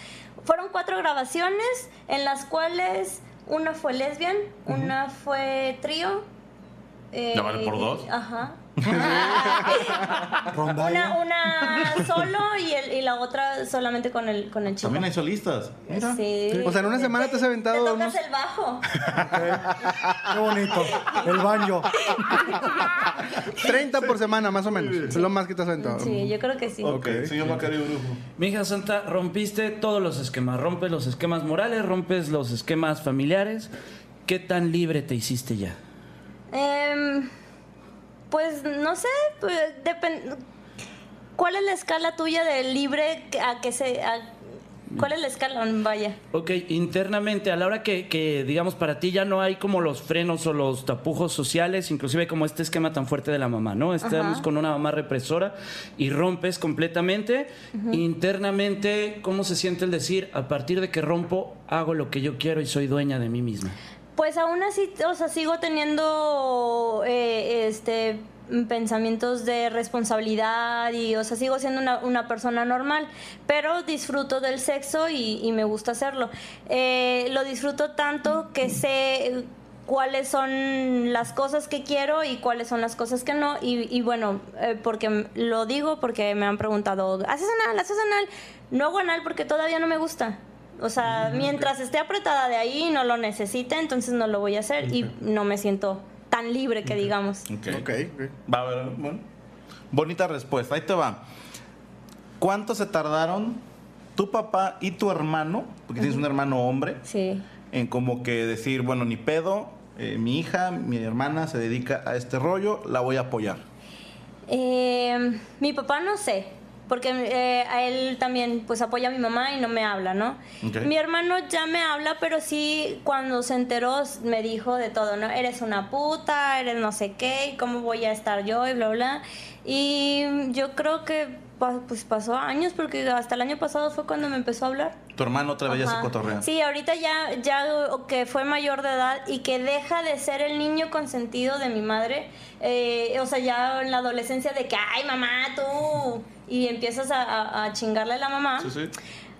Fueron cuatro grabaciones en las cuales una fue lesbian, una fue trío. eh, ¿Ya vale por dos? Ajá. Una, una solo y, el, y la otra solamente con el, con el chico. También hay solistas. Mira. Sí. O sea, en una semana te has aventado Te tocas unos- el bajo. Qué bonito. El baño. 30 por semana, más o menos. Es lo más que te has aventado. Sí, yo creo que sí. Ok, señor Macario Brujo. Mija Santa, rompiste todos los esquemas. Rompes los esquemas morales, rompes los esquemas familiares. ¿Qué tan libre te hiciste ya? Em, pues no sé, pues, depen- ¿cuál es la escala tuya de libre a que se... a- ¿Cuál es la escala? Vaya. Ok, internamente, a la hora que, que, digamos, para ti ya no hay como los frenos o los tapujos sociales, inclusive como este esquema tan fuerte de la mamá, ¿no? Estamos con una mamá represora y rompes completamente. Internamente, ¿cómo se siente el decir, a partir de que rompo, hago lo que yo quiero y soy dueña de mí misma? Pues aún así, o sea, sigo teniendo eh, este pensamientos de responsabilidad y, o sea, sigo siendo una, persona normal, pero disfruto del sexo y, y me gusta hacerlo. Eh, lo disfruto tanto que sé cuáles son las cosas que quiero y cuáles son las cosas que no. Y, y bueno, eh, porque lo digo porque me han preguntado, ¿haces anal? ¿Haces anal? No hago anal porque todavía no me gusta. O sea, mientras esté apretada de ahí y no lo necesite, entonces no lo voy a hacer y no me siento tan libre que digamos. Ok. Va a ver, bueno. Bonita respuesta. Ahí te va. ¿Cuánto se tardaron tu papá y tu hermano, porque tienes un hermano hombre, Sí. en como que decir, bueno, ni pedo, eh, mi hija, mi hermana se dedica a este rollo, la voy a apoyar? Eh, mi papá no sé, porque eh, a él también pues apoya a mi mamá y no me habla, ¿no? Mi hermano ya me habla, pero sí cuando se enteró me dijo de todo, ¿no? Eres una puta, eres no sé qué, cómo voy a estar yo y bla, bla. Y yo creo que pues pasó años porque hasta el año pasado fue cuando me empezó a hablar. Tu hermano otra vez ya se Ajá. cotorrea. Sí, ahorita ya, ya que fue mayor de edad y que deja de ser el niño consentido de mi madre. eh, o sea, ya en la adolescencia de que, ay, mamá, tú. Y empiezas a, a- a chingarle a la mamá. Sí, sí.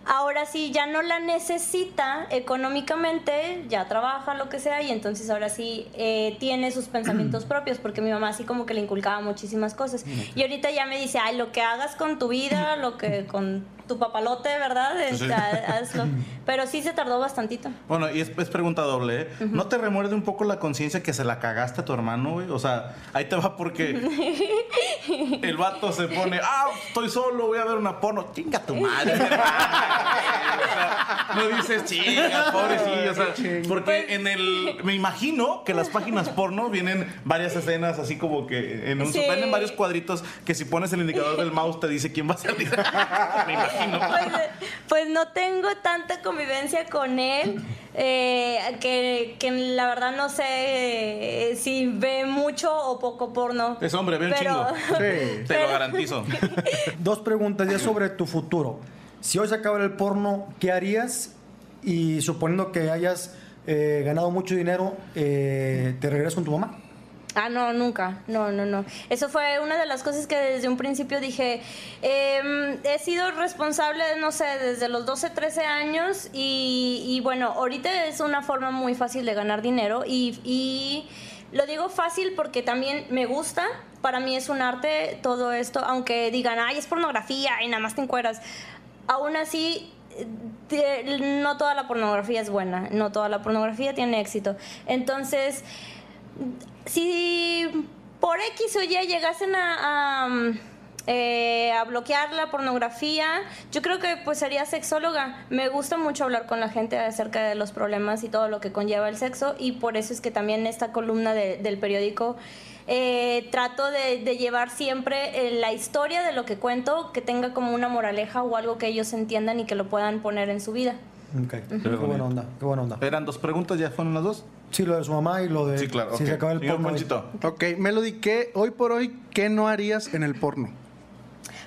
Ahora sí, ya no la necesita económicamente, ya trabaja, lo que sea, y entonces ahora sí eh, tiene sus pensamientos propios, porque mi mamá así como que le inculcaba muchísimas cosas. Y ahorita ya me dice, ay, lo que hagas con tu vida, lo que con tu papalote, ¿verdad? Este, ha- hazlo. Pero sí se tardó bastantito. Bueno, y es, es pregunta doble, ¿eh? ¿No te remuerde un poco la conciencia que se la cagaste a tu hermano, güey? O sea, ahí te va porque el vato se pone, ah, estoy solo, voy a ver una porno. Chinga tu madre. O sea, no dices, chinga, pobrecillo. O sea, porque en el. Me imagino que las páginas porno vienen varias escenas así como que en un. Sí. Vienen varios cuadritos que si pones el indicador del mouse te dice quién va a salir. me imagino. Pues, pues no tengo tanta convivencia con él, eh, que, que la verdad no sé eh, si ve mucho o poco porno. Es hombre, ve un chingo. Sí. Te lo garantizo. Dos preguntas ya sobre tu futuro. Si hoy se acaba el porno, ¿qué harías? Y suponiendo que hayas eh, ganado mucho dinero, eh, ¿te regresas con tu mamá? Ah, no, nunca. No, no, no. Eso fue una de las cosas que desde un principio dije. em, he sido responsable, no sé, desde los 12, 13 años y, bueno, ahorita es una forma muy fácil de ganar dinero y, y lo digo fácil porque también me gusta. Para mí es un arte todo esto, aunque digan, ay, es pornografía y nada más te encueras. Aún así, te- no toda la pornografía es buena, no toda la pornografía tiene éxito. Entonces, si por X o Y llegasen a, a, eh, a bloquear la pornografía, yo creo que pues sería sexóloga. Me gusta mucho hablar con la gente acerca de los problemas y todo lo que conlleva el sexo y por eso es que también esta columna de- del periódico eh, trato de, de llevar siempre eh, la historia de lo que cuento, que tenga como una moraleja o algo que ellos entiendan y que lo puedan poner en su vida. Ok, qué buena onda, qué buena onda. Eran dos preguntas, ¿ya fueron las dos? Sí, lo de su mamá y lo de Sí, claro. si ok. se acaba el Señor porno. Ponchito. Ok, Melody, ¿qué hoy por hoy, qué no harías en el porno?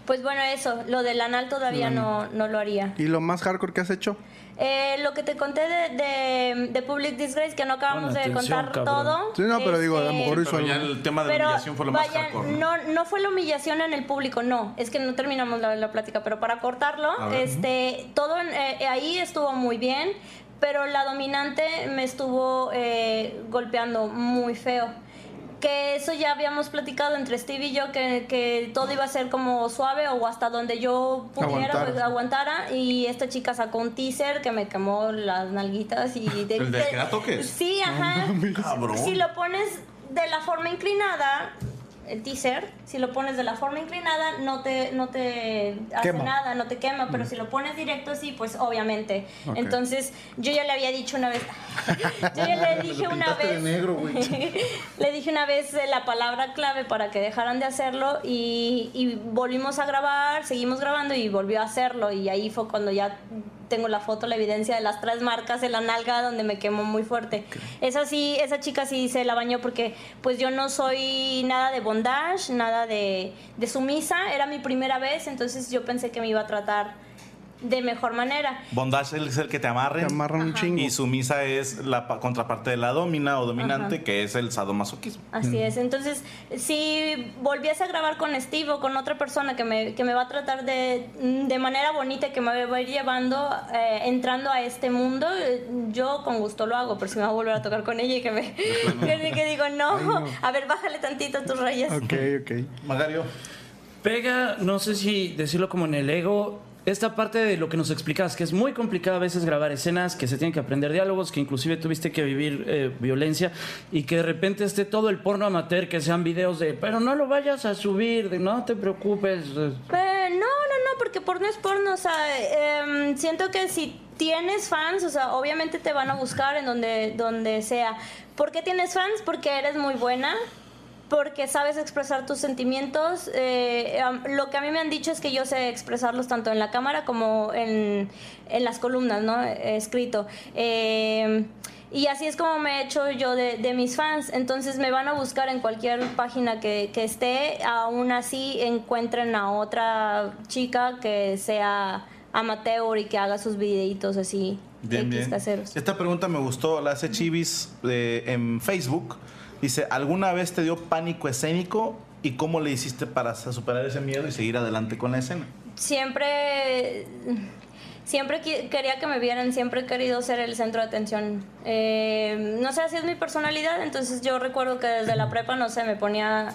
Pues bueno, eso, lo del anal todavía no, no lo haría. ¿Y lo más hardcore que has hecho? Eh, lo que te conté de, de, de Public Disgrace, que no acabamos de atención, contar cabrón. todo. Sí, no, pero digo, a lo este, mejor hizo Pero ya el tema de la humillación fue lo más vaya, hardcore. no, no fue la humillación en el público, no. Es que no terminamos la, la plática, pero para cortarlo, este, todo eh, ahí estuvo muy bien, pero la dominante me estuvo eh, golpeando muy feo. Que eso ya habíamos platicado entre Steve y yo, que, que todo iba a ser como suave o hasta donde yo pudiera Aguantara. pues, aguantara. Y esta chica sacó un teaser que me quemó las nalguitas y... De, ¿El de que da toques? Sí, ajá. Cabrón. Si lo pones de la forma inclinada, el teaser, si lo pones de la forma inclinada, no te, no te hace Quema. nada, no te quema, pero si lo pones directo así, pues obviamente. Entonces, yo ya le había dicho una vez, yo ya le dije una vez, negro, le dije una vez eh, la palabra clave para que dejaran de hacerlo y, y volvimos a grabar, seguimos grabando y volvió a hacerlo y ahí fue cuando ya tengo la foto, la evidencia de las tres marcas en la nalga donde me quemó muy fuerte. Esa sí, esa chica sí se la bañó porque pues yo no soy nada de bondage, nada de, de sumisa, era mi primera vez, entonces yo pensé que me iba a tratar de mejor manera. Bondage es el que te amarren. Te amarran un chingo. Y sumisa es la pa- contraparte de la domina o dominante, que es el sadomasoquismo. Así es. Entonces, si volviese a grabar con Steve o con otra persona que me, que me va a tratar de, de manera bonita, y que me va a ir llevando, eh, entrando a este mundo, eh, yo con gusto lo hago, pero si me va a volver a tocar con ella y que me que, que digo, no, a ver, bájale tantito tus rayas. Ok, ok. Magario. Pega, no sé si decirlo como en el ego, esta parte de lo que nos explicabas, que es muy complicado a veces grabar escenas, que se tienen que aprender diálogos, que inclusive tuviste que vivir eh, violencia y que de repente esté todo el porno amateur, que sean videos de, pero no lo vayas a subir, de no te preocupes. eh, no, no, no, porque porno es porno. O sea, em, siento que si tienes fans, o sea, obviamente te van a buscar en donde, donde sea. ¿Por qué tienes fans? Porque eres muy buena. Porque sabes expresar tus sentimientos. Eh, lo que a mí me han dicho es que yo sé expresarlos tanto en la cámara como en, en las columnas, ¿no? Escrito. Eh, y así es como me he hecho yo de, de mis fans. Entonces me van a buscar en cualquier página que, que esté. Aún así encuentren a otra chica que sea amateur y que haga sus videitos así Bien, X bien. caseros. Esta pregunta me gustó, la hace Chivis eh, en Facebook. Dice, ¿alguna vez te dio pánico escénico y cómo le hiciste para superar ese miedo y seguir adelante con la escena? siempre siempre quería que me vieran siempre he querido ser el centro de atención Eh, no sé así es mi personalidad entonces yo recuerdo que desde la prepa no sé me ponía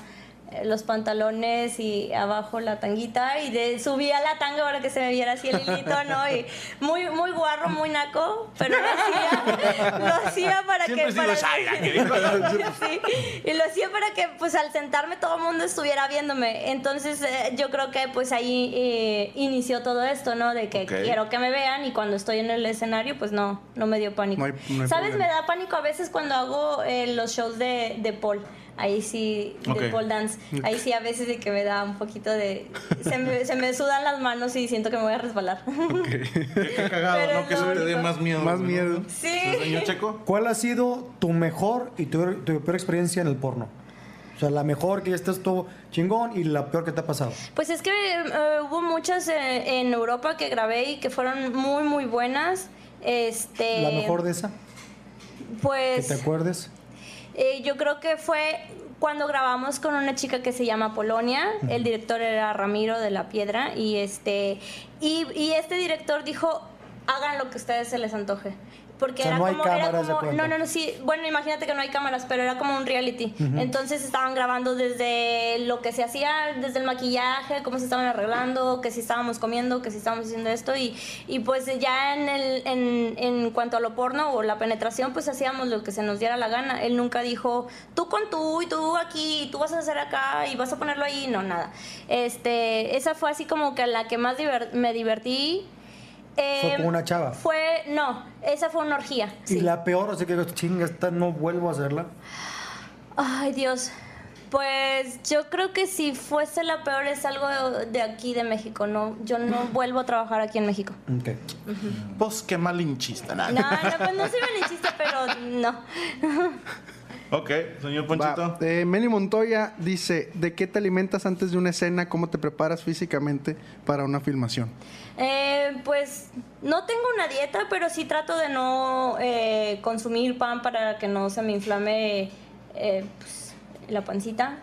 los pantalones y abajo la tanguita y de, subía la tanga para que se me viera así el hilito, ¿no? Y muy, muy guarro, muy naco, pero lo hacía, lo hacía para Siempre que... para que. Sí, y lo hacía para que pues al sentarme todo el mundo estuviera viéndome. Entonces eh, yo creo que pues ahí eh, inició todo esto, ¿no? De que quiero que me vean y cuando estoy en el escenario pues no, no me dio pánico. No hay- no hay ¿Sabes? problema. Me da pánico a veces cuando hago eh, los shows de, de Paul. Ahí sí, de Ok. Paul Dance. Ahí sí a veces de que me da un poquito de... Se me, se me sudan las manos y siento que me voy a resbalar. Qué cagado, Pero ¿no? Que es eso te dé más miedo. Más ¿no? miedo. Sí. Señor Checo. ¿Cuál ha sido tu mejor y tu, tu peor experiencia en el porno? O sea, la mejor que ya estás todo chingón y la peor que te ha pasado. Pues es que eh, hubo muchas eh, en Europa que grabé y que fueron muy, muy buenas. Este, La mejor de esa, que Pues te acuerdes. Eh, yo creo que fue cuando grabamos con una chica que se llama Polonia. El director era Ramiro de la Piedra y este y, y este director dijo hagan lo que ustedes se les antoje. Porque O sea, era, no como, era como- no, no, no, sí, bueno, imagínate que no hay cámaras, pero era como un reality. Entonces estaban grabando desde lo que se hacía, desde el maquillaje, cómo se estaban arreglando, que si estábamos comiendo, que si estábamos haciendo esto. Y, y pues ya en, el, en, en cuanto a lo porno o la penetración, pues hacíamos lo que se nos diera la gana. Él nunca dijo, tú con tú y tú aquí, y tú vas a hacer acá y vas a ponerlo ahí. No, nada. Este, esa fue así como que la que más diver- me divertí. Fue Em, con una chava. Fue, no, esa fue una orgía. Y sí. la peor, o sea que chinga, esta no vuelvo a hacerla. Ay, Dios. Pues yo creo que si fuese la peor es algo de aquí de México, no, yo no vuelvo a trabajar aquí en México. Ok. Pues qué malinchista. No, no, pues no soy malinchista, pero no. Ok, señor Ponchito. Eh, Meli Montoya dice, ¿de qué te alimentas antes de una escena? ¿Cómo te preparas físicamente para una filmación? Eh, pues no tengo una dieta, pero sí trato de no eh, consumir pan para que no se me inflame eh, pues, la pancita.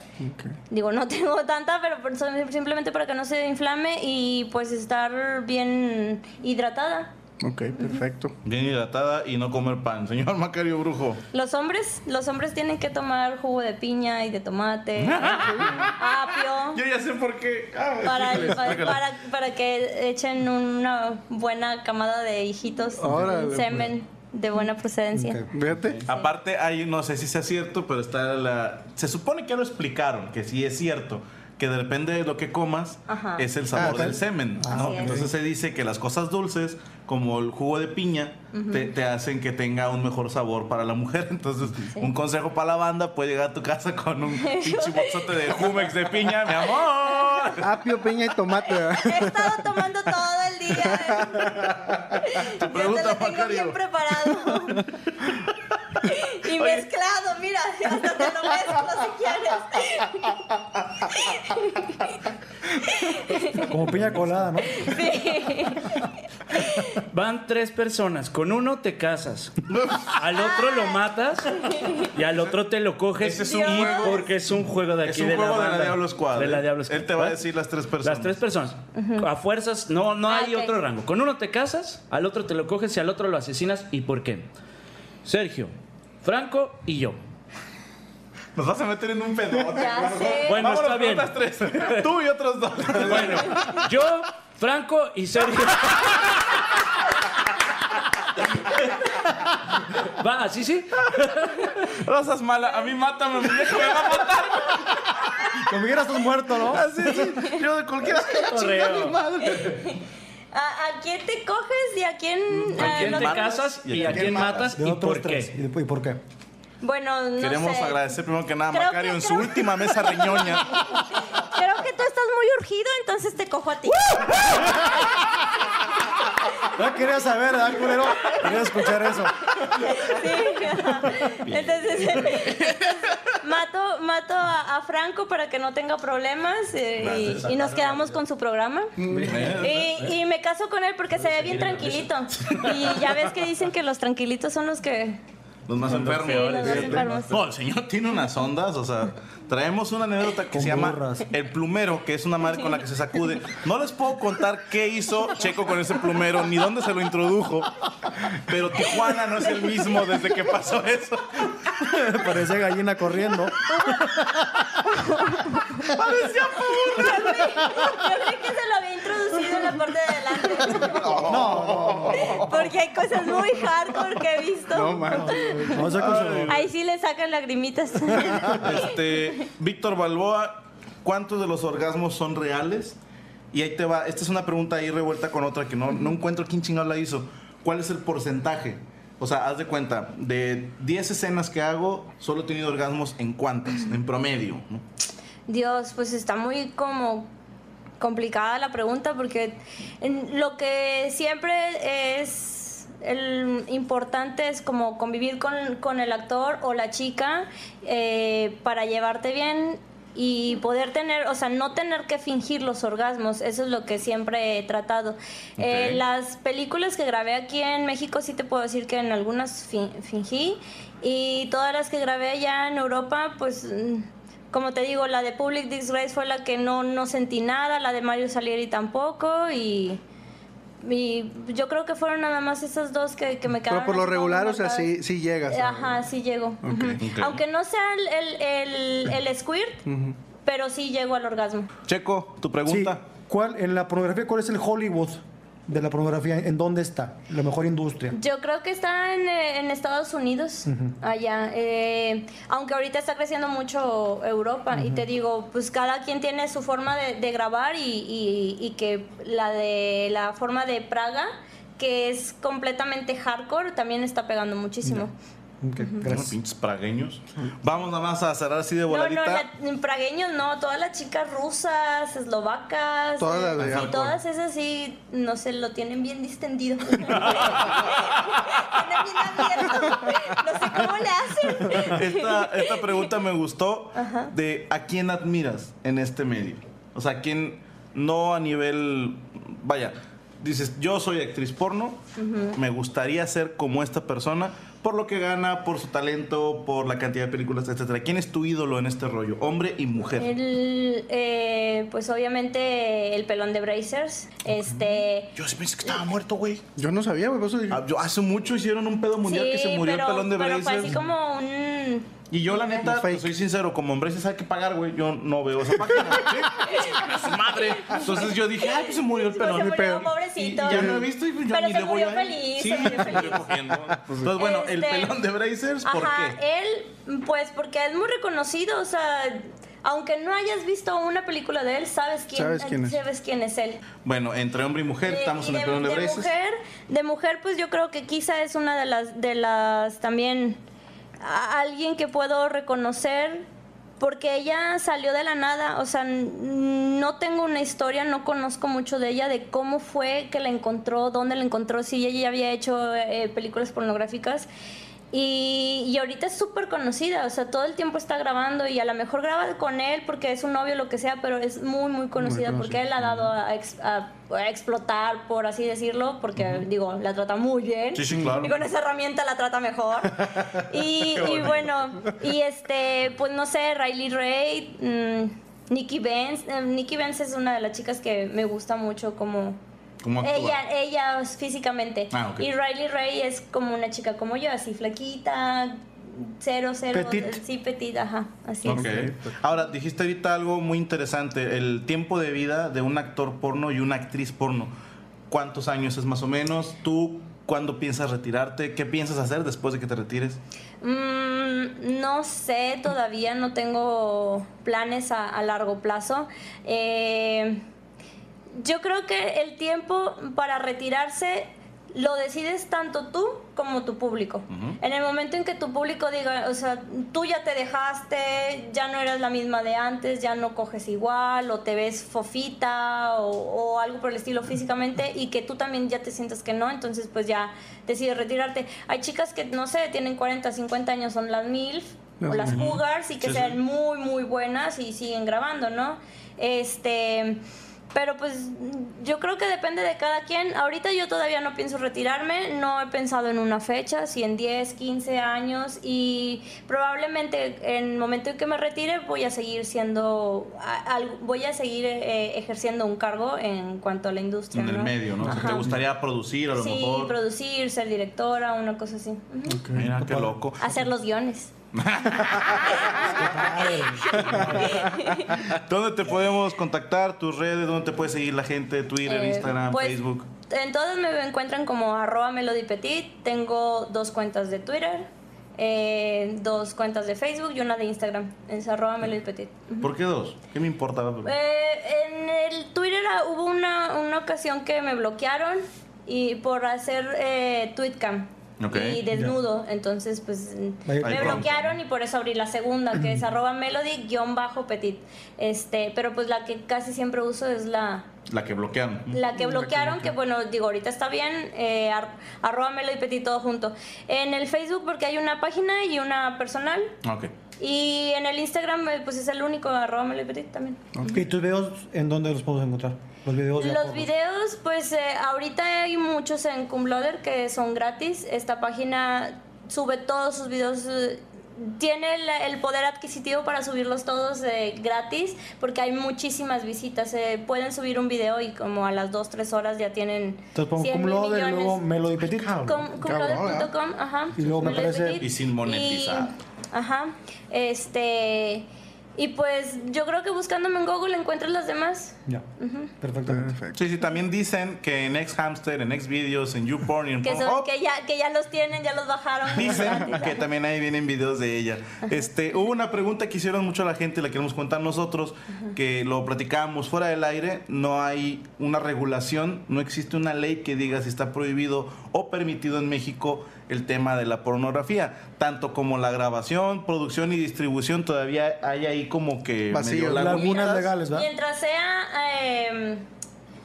Digo, no tengo tanta, pero por- simplemente para que no se inflame y pues estar bien hidratada. Ok, perfecto. Bien hidratada y no comer pan. Señor Macario Brujo. Los hombres, los hombres tienen que tomar jugo de piña y de tomate, apio, Yo ya sé por qué. Ah, para, explícale, para, explícale. para- para que echen una buena camada de hijitos, Órale, pues. semen de buena procedencia. Ok. Fíjate. Aparte, hay, no sé si sea cierto, pero está la. Se supone que ya lo explicaron, que sí es cierto. Que depende de lo que comas, Ajá. es el sabor Ah, del semen. es. Entonces se dice que las cosas dulces, como el jugo de piña, te, te hacen que tenga un mejor sabor para la mujer. Entonces, un consejo para la banda: puede llegar a tu casa con un pinche boxote de Jumex de piña, mi amor. Apio, piña y tomate. He estado tomando todo el día ya pregunta, te lo tengo bien preparado. Y mezclado, mira, hasta te lo mezclo si quieres. Como piña colada, ¿no? Van tres personas. Con uno te casas. Al otro lo matas. Y al otro te lo coges. Ese es un juego- porque es un juego de Es aquí un de juego la de la banda. Diablo Squad. De la ¿eh? Diablo Squad. Él te va a decir las tres personas. Las tres personas. A fuerzas, no, no hay otro rango. Con uno te casas, al otro te lo coges y al otro lo asesinas. ¿Y por qué? Sergio, Franco y yo. Nos vas a meter en un pedote. Ya sé. Bueno, Vámonos está bien. tres. Tú y otros dos. Bueno, yo, Franco y Sergio. Va, así sí. Rosas mala. A mí mátame, mi vieja me va a matar. Como quieras estás muerto, ¿no? Así, sí. Yo de cualquiera. Correo. ¿A, a quién te coges y a quién, ¿A eh, quién te casas y a quién matas y por tres. qué? ¿Y después- ¿Y por qué? Bueno, no Queremos sé. agradecer primero que nada a Macario que- en su creo- última mesa reñoña. Creo que tú estás muy urgido, entonces te cojo a ti. No quería saber, ¿verdad, culero? Quería escuchar eso. Sí. Entonces, entonces, mato, mato a, a Franco para que no tenga problemas eh, y, y nos quedamos con su programa. Y, y me caso con él porque se ve bien tranquilito. Y ya ves que dicen que los tranquilitos son los que... Los más enfermos. Los. No, el señor tiene unas ondas, o sea, traemos una anécdota que Con se llama burras. El Plumero, que es una madre con la que se sacude. No les puedo contar qué hizo Checo con ese plumero, ni dónde se lo introdujo, pero Tijuana no es el mismo desde que pasó eso. Parecía gallina corriendo. Parecía Yo creí que se lo había introducido en la parte de adelante. Porque hay cosas muy hardcore que he visto. Vamos a con su- Ahí sí le sacan lagrimitas. Este, Víctor Balboa, ¿cuántos de los orgasmos son reales? Y ahí te va, esta es una pregunta ahí revuelta con otra que no, no encuentro quién chingado la hizo. ¿Cuál es el porcentaje? O sea, haz de cuenta, de 10 escenas que hago, solo he tenido orgasmos en cuántas, en promedio. ¿no? Dios, pues está muy como complicada la pregunta porque lo que siempre es el importante es como convivir con, con el actor o la chica eh, para llevarte bien y poder tener, o sea, no tener que fingir los orgasmos, eso es lo que siempre he tratado. Eh, las películas que grabé aquí en México sí te puedo decir que en algunas fin- fingí y todas las que grabé allá en Europa, pues... como te digo, la de Public Disgrace fue la que no, no sentí nada, la de Mario Salieri tampoco y, y yo creo que fueron nada más esas dos que, que me quedaron. Pero por lo regular, o sea, sí, sí llegas. a- Ajá, sí llego. Aunque no sea el, el, el, el squirt, pero sí llego al orgasmo. Checo, tu Sí, pregunta. ¿cuál, en la pornografía, ¿cuál es el Hollywood de la pornografía? ¿En dónde está? La mejor industria. Yo creo que está en, eh, en Estados Unidos, allá. eh, aunque ahorita está creciendo mucho Europa. Y te digo, pues cada quien tiene su forma de, de grabar y, y- y que la de la forma de Praga, que es completamente hardcore, también está pegando muchísimo. Bueno, gracias. pinches pragueños. Vamos nada más a cerrar así de No, no, voladita. la- pragueños no, todas las chicas rusas, eslovacas, Todas las de sí, hardcore. todas esas sí, no sé, lo tienen bien distendido. tienen bien abierto. No sé cómo le hacen. Esta, esta pregunta me gustó de a quién admiras en este medio. O sea, quién no a nivel, vaya, dices, yo soy actriz porno, me gustaría ser como esta persona por lo que gana, por su talento, por la cantidad de películas, etcétera. ¿Quién es tu ídolo en este rollo, hombre y mujer? El, eh, pues obviamente el pelón de Brazers. Este. Yo sí pensé que estaba muerto, güey. Yo no sabía, güey. Ah, yo- hace mucho hicieron un pedo mundial que se murió pero, el pelón de pero fue Brazers. así como un. Y yo, la neta, te soy sincero, como hombre hay que pagar, güey, yo no veo esa página. ¡A su madre! Entonces yo dije, ay, pues se murió el Pues se pelón. murió, Y, y pobrecito. ya no he visto y pues ya Pero ni se le voy murió a feliz, Sí, se murió se feliz. Entonces, bueno, el Este, pelón de Brazers, ¿por Ajá, qué? él, pues porque es muy reconocido, o sea, aunque no hayas visto una película de él, sabes quién, Sabes quién es. sabes quién es él. Bueno, entre hombre y mujer, estamos y en el de, pelón de, de mujer, de mujer, pues yo creo que quizá es una de las, de las también a- alguien que puedo reconocer porque ella salió de la nada, o sea, no tengo una historia, no conozco mucho de ella, de cómo fue que la encontró, dónde la encontró, si ella ya había hecho eh, películas pornográficas. Y, y ahorita es súper conocida, o sea, todo el tiempo está grabando y a lo mejor graba con él porque es un novio, lo que sea, pero es muy, muy conocida porque él la ha dado a, ex- a- a explotar, por así decirlo, porque, digo, la trata muy bien. Sí, sí, claro. Y con esa herramienta la trata mejor. y, y bueno, y este, pues no sé, Riley Ray, mm, Nikki Benz. eh, Nikki Benz es una de las chicas que me gusta mucho como... ¿Cómo actúa? Ella, ella físicamente. Ah, ok. Y Riley Ray es como una chica como yo, así flaquita, cero, cero. Petit. Sí, petit, ajá, así Ok. es. Ahora, dijiste ahorita algo muy interesante, el tiempo de vida de un actor porno y una actriz porno. ¿Cuántos años es más o menos? ¿Tú cuándo piensas retirarte? ¿Qué piensas hacer después de que te retires? Mm, no sé, todavía no tengo planes a, a largo plazo. Eh, yo creo que el tiempo para retirarse lo decides tanto tú como tu público. En el momento en que tu público diga, o sea, tú ya te dejaste, ya no eres la misma de antes, ya no coges igual, o te ves fofita, o, o algo por el estilo físicamente, y que tú también ya te sientas que no, entonces pues ya decides retirarte. Hay chicas que, no sé, tienen 40, 50 años, son las MILF, o las Cougars, y que Sí, sean sí. muy, muy buenas y siguen grabando, ¿no? Este... Pero pues yo creo que depende de cada quien. Ahorita yo todavía no pienso retirarme, no he pensado en una fecha, si en 10, 15 años y probablemente en el momento en que me retire voy a seguir siendo, voy a seguir eh, ejerciendo un cargo en cuanto a la industria. En el ¿no? medio, ¿no? O sea, ¿Te gustaría producir a lo Sí, mejor? producir, ser directora, una cosa así. Mira, qué loco. Hacer los guiones. ¿Dónde te podemos contactar? ¿Tus redes? ¿Dónde te puede seguir la gente? Twitter, Eh, Instagram, pues, Facebook. En todas me encuentran como arroba Melody Petit. Tengo dos cuentas de Twitter, eh, dos cuentas de Facebook y una de Instagram. Es arroba Melody Petit. ¿Por qué dos? ¿Qué me importa? Eh, en el Twitter ah, hubo una, una ocasión que me bloquearon y por hacer tweetcam. Y desnudo, entonces pues Ahí- me Ahí pronto. bloquearon y por eso abrí la segunda, que es arroba melody-petit. Este, pero pues la que casi siempre uso es la, La que bloquearon. la que bloquearon, que bueno, digo, ahorita está bien, eh, ar- arroba Melody Petit todo junto. En el Facebook porque hay una página y una personal. Ok. Y en el Instagram eh, pues es el único, arroba Melody Petit también. ¿Y tus videos en dónde los podemos encontrar? Los videos de Los videos, pues eh, ahorita hay muchos en Cumloader que son gratis. Esta página sube todos sus videos. eh, tiene el, el poder adquisitivo para subirlos todos eh, gratis porque hay muchísimas visitas. eh, pueden subir un video y como a las 2, 3 horas ya tienen Entonces pongo 100 cum mil laude y millones. luego Melody Petit. Com- ajá. Y luego me parece-. Y sin monetizar. Y- ajá. Este. Y pues yo creo que buscándome en Google encuentras las demás. Ya. Perfectamente. Perfecto. Sí, sí, también dicen que en X Hamster, en X Videos, en YouPorn y en Que, son- Pornhub que, ya, que ya los tienen, ya los bajaron. Dicen que también ahí vienen videos de ella. Este, hubo una pregunta que hicieron mucho la gente, la queremos contar nosotros, que lo platicábamos fuera del aire. No hay una regulación, no existe una ley que diga si está prohibido o permitido en México el tema de la pornografía. Tanto como la grabación, producción y distribución, todavía hay ahí como que Vacío. Lagunas legales, ¿verdad? Mientras sea eh,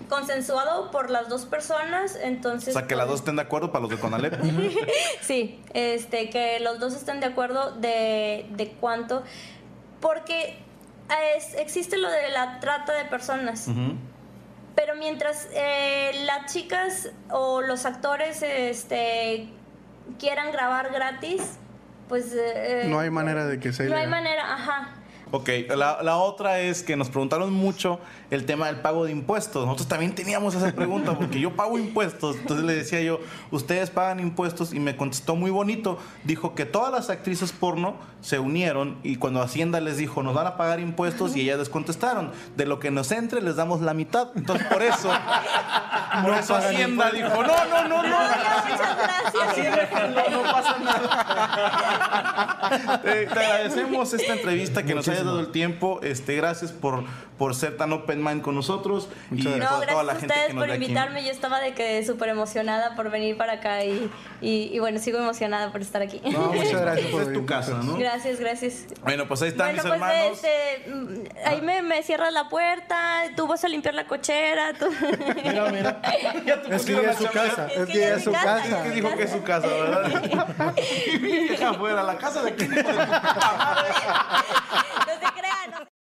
consensuado por las dos personas, O entonces... sea, que las dos pues, estén de acuerdo para los de Conalep. Sí, este, que los dos estén de acuerdo de, de cuánto... Porque es- existe lo de la trata de personas. Pero mientras eh, las chicas o los actores este, quieran grabar gratis, pues... eh, No hay manera de que sea No hay manera, ajá. Ok, la, la otra es que nos preguntaron mucho el tema del pago de impuestos. Nosotros también teníamos esa pregunta porque yo pago impuestos. Entonces le decía yo, ustedes pagan impuestos y me contestó muy bonito. Dijo que todas las actrices porno se unieron y cuando Hacienda les dijo, nos van a pagar impuestos y ellas les contestaron, de lo que nos entre les damos la mitad. Entonces por eso, por eso Hacienda dijo, no, no, no, no. Muchas gracias. Así déjenlo, no pasa nada. te, te agradecemos esta entrevista que nos hayas dado el tiempo. Este, gracias por, por ser tan open mind con nosotros. y Muchas No, por gracias toda la a gente ustedes que nos por aquí. invitarme. Yo estaba de que súper emocionada por venir para acá y, y, y bueno, sigo emocionada por estar aquí. No, muchas gracias por Esta es tu casa, ¿no? Gracias, gracias. Bueno, pues ahí están bueno, mis pues hermanos. este, mm, ahí me, me cierras la puerta, tú vas a limpiar la cochera. Tú... Mira, mira. Es que ya es su casa. Es que ya es su casa, casa. Es que dijo que es su casa, ¿verdad? Deja afuera, la casa de quién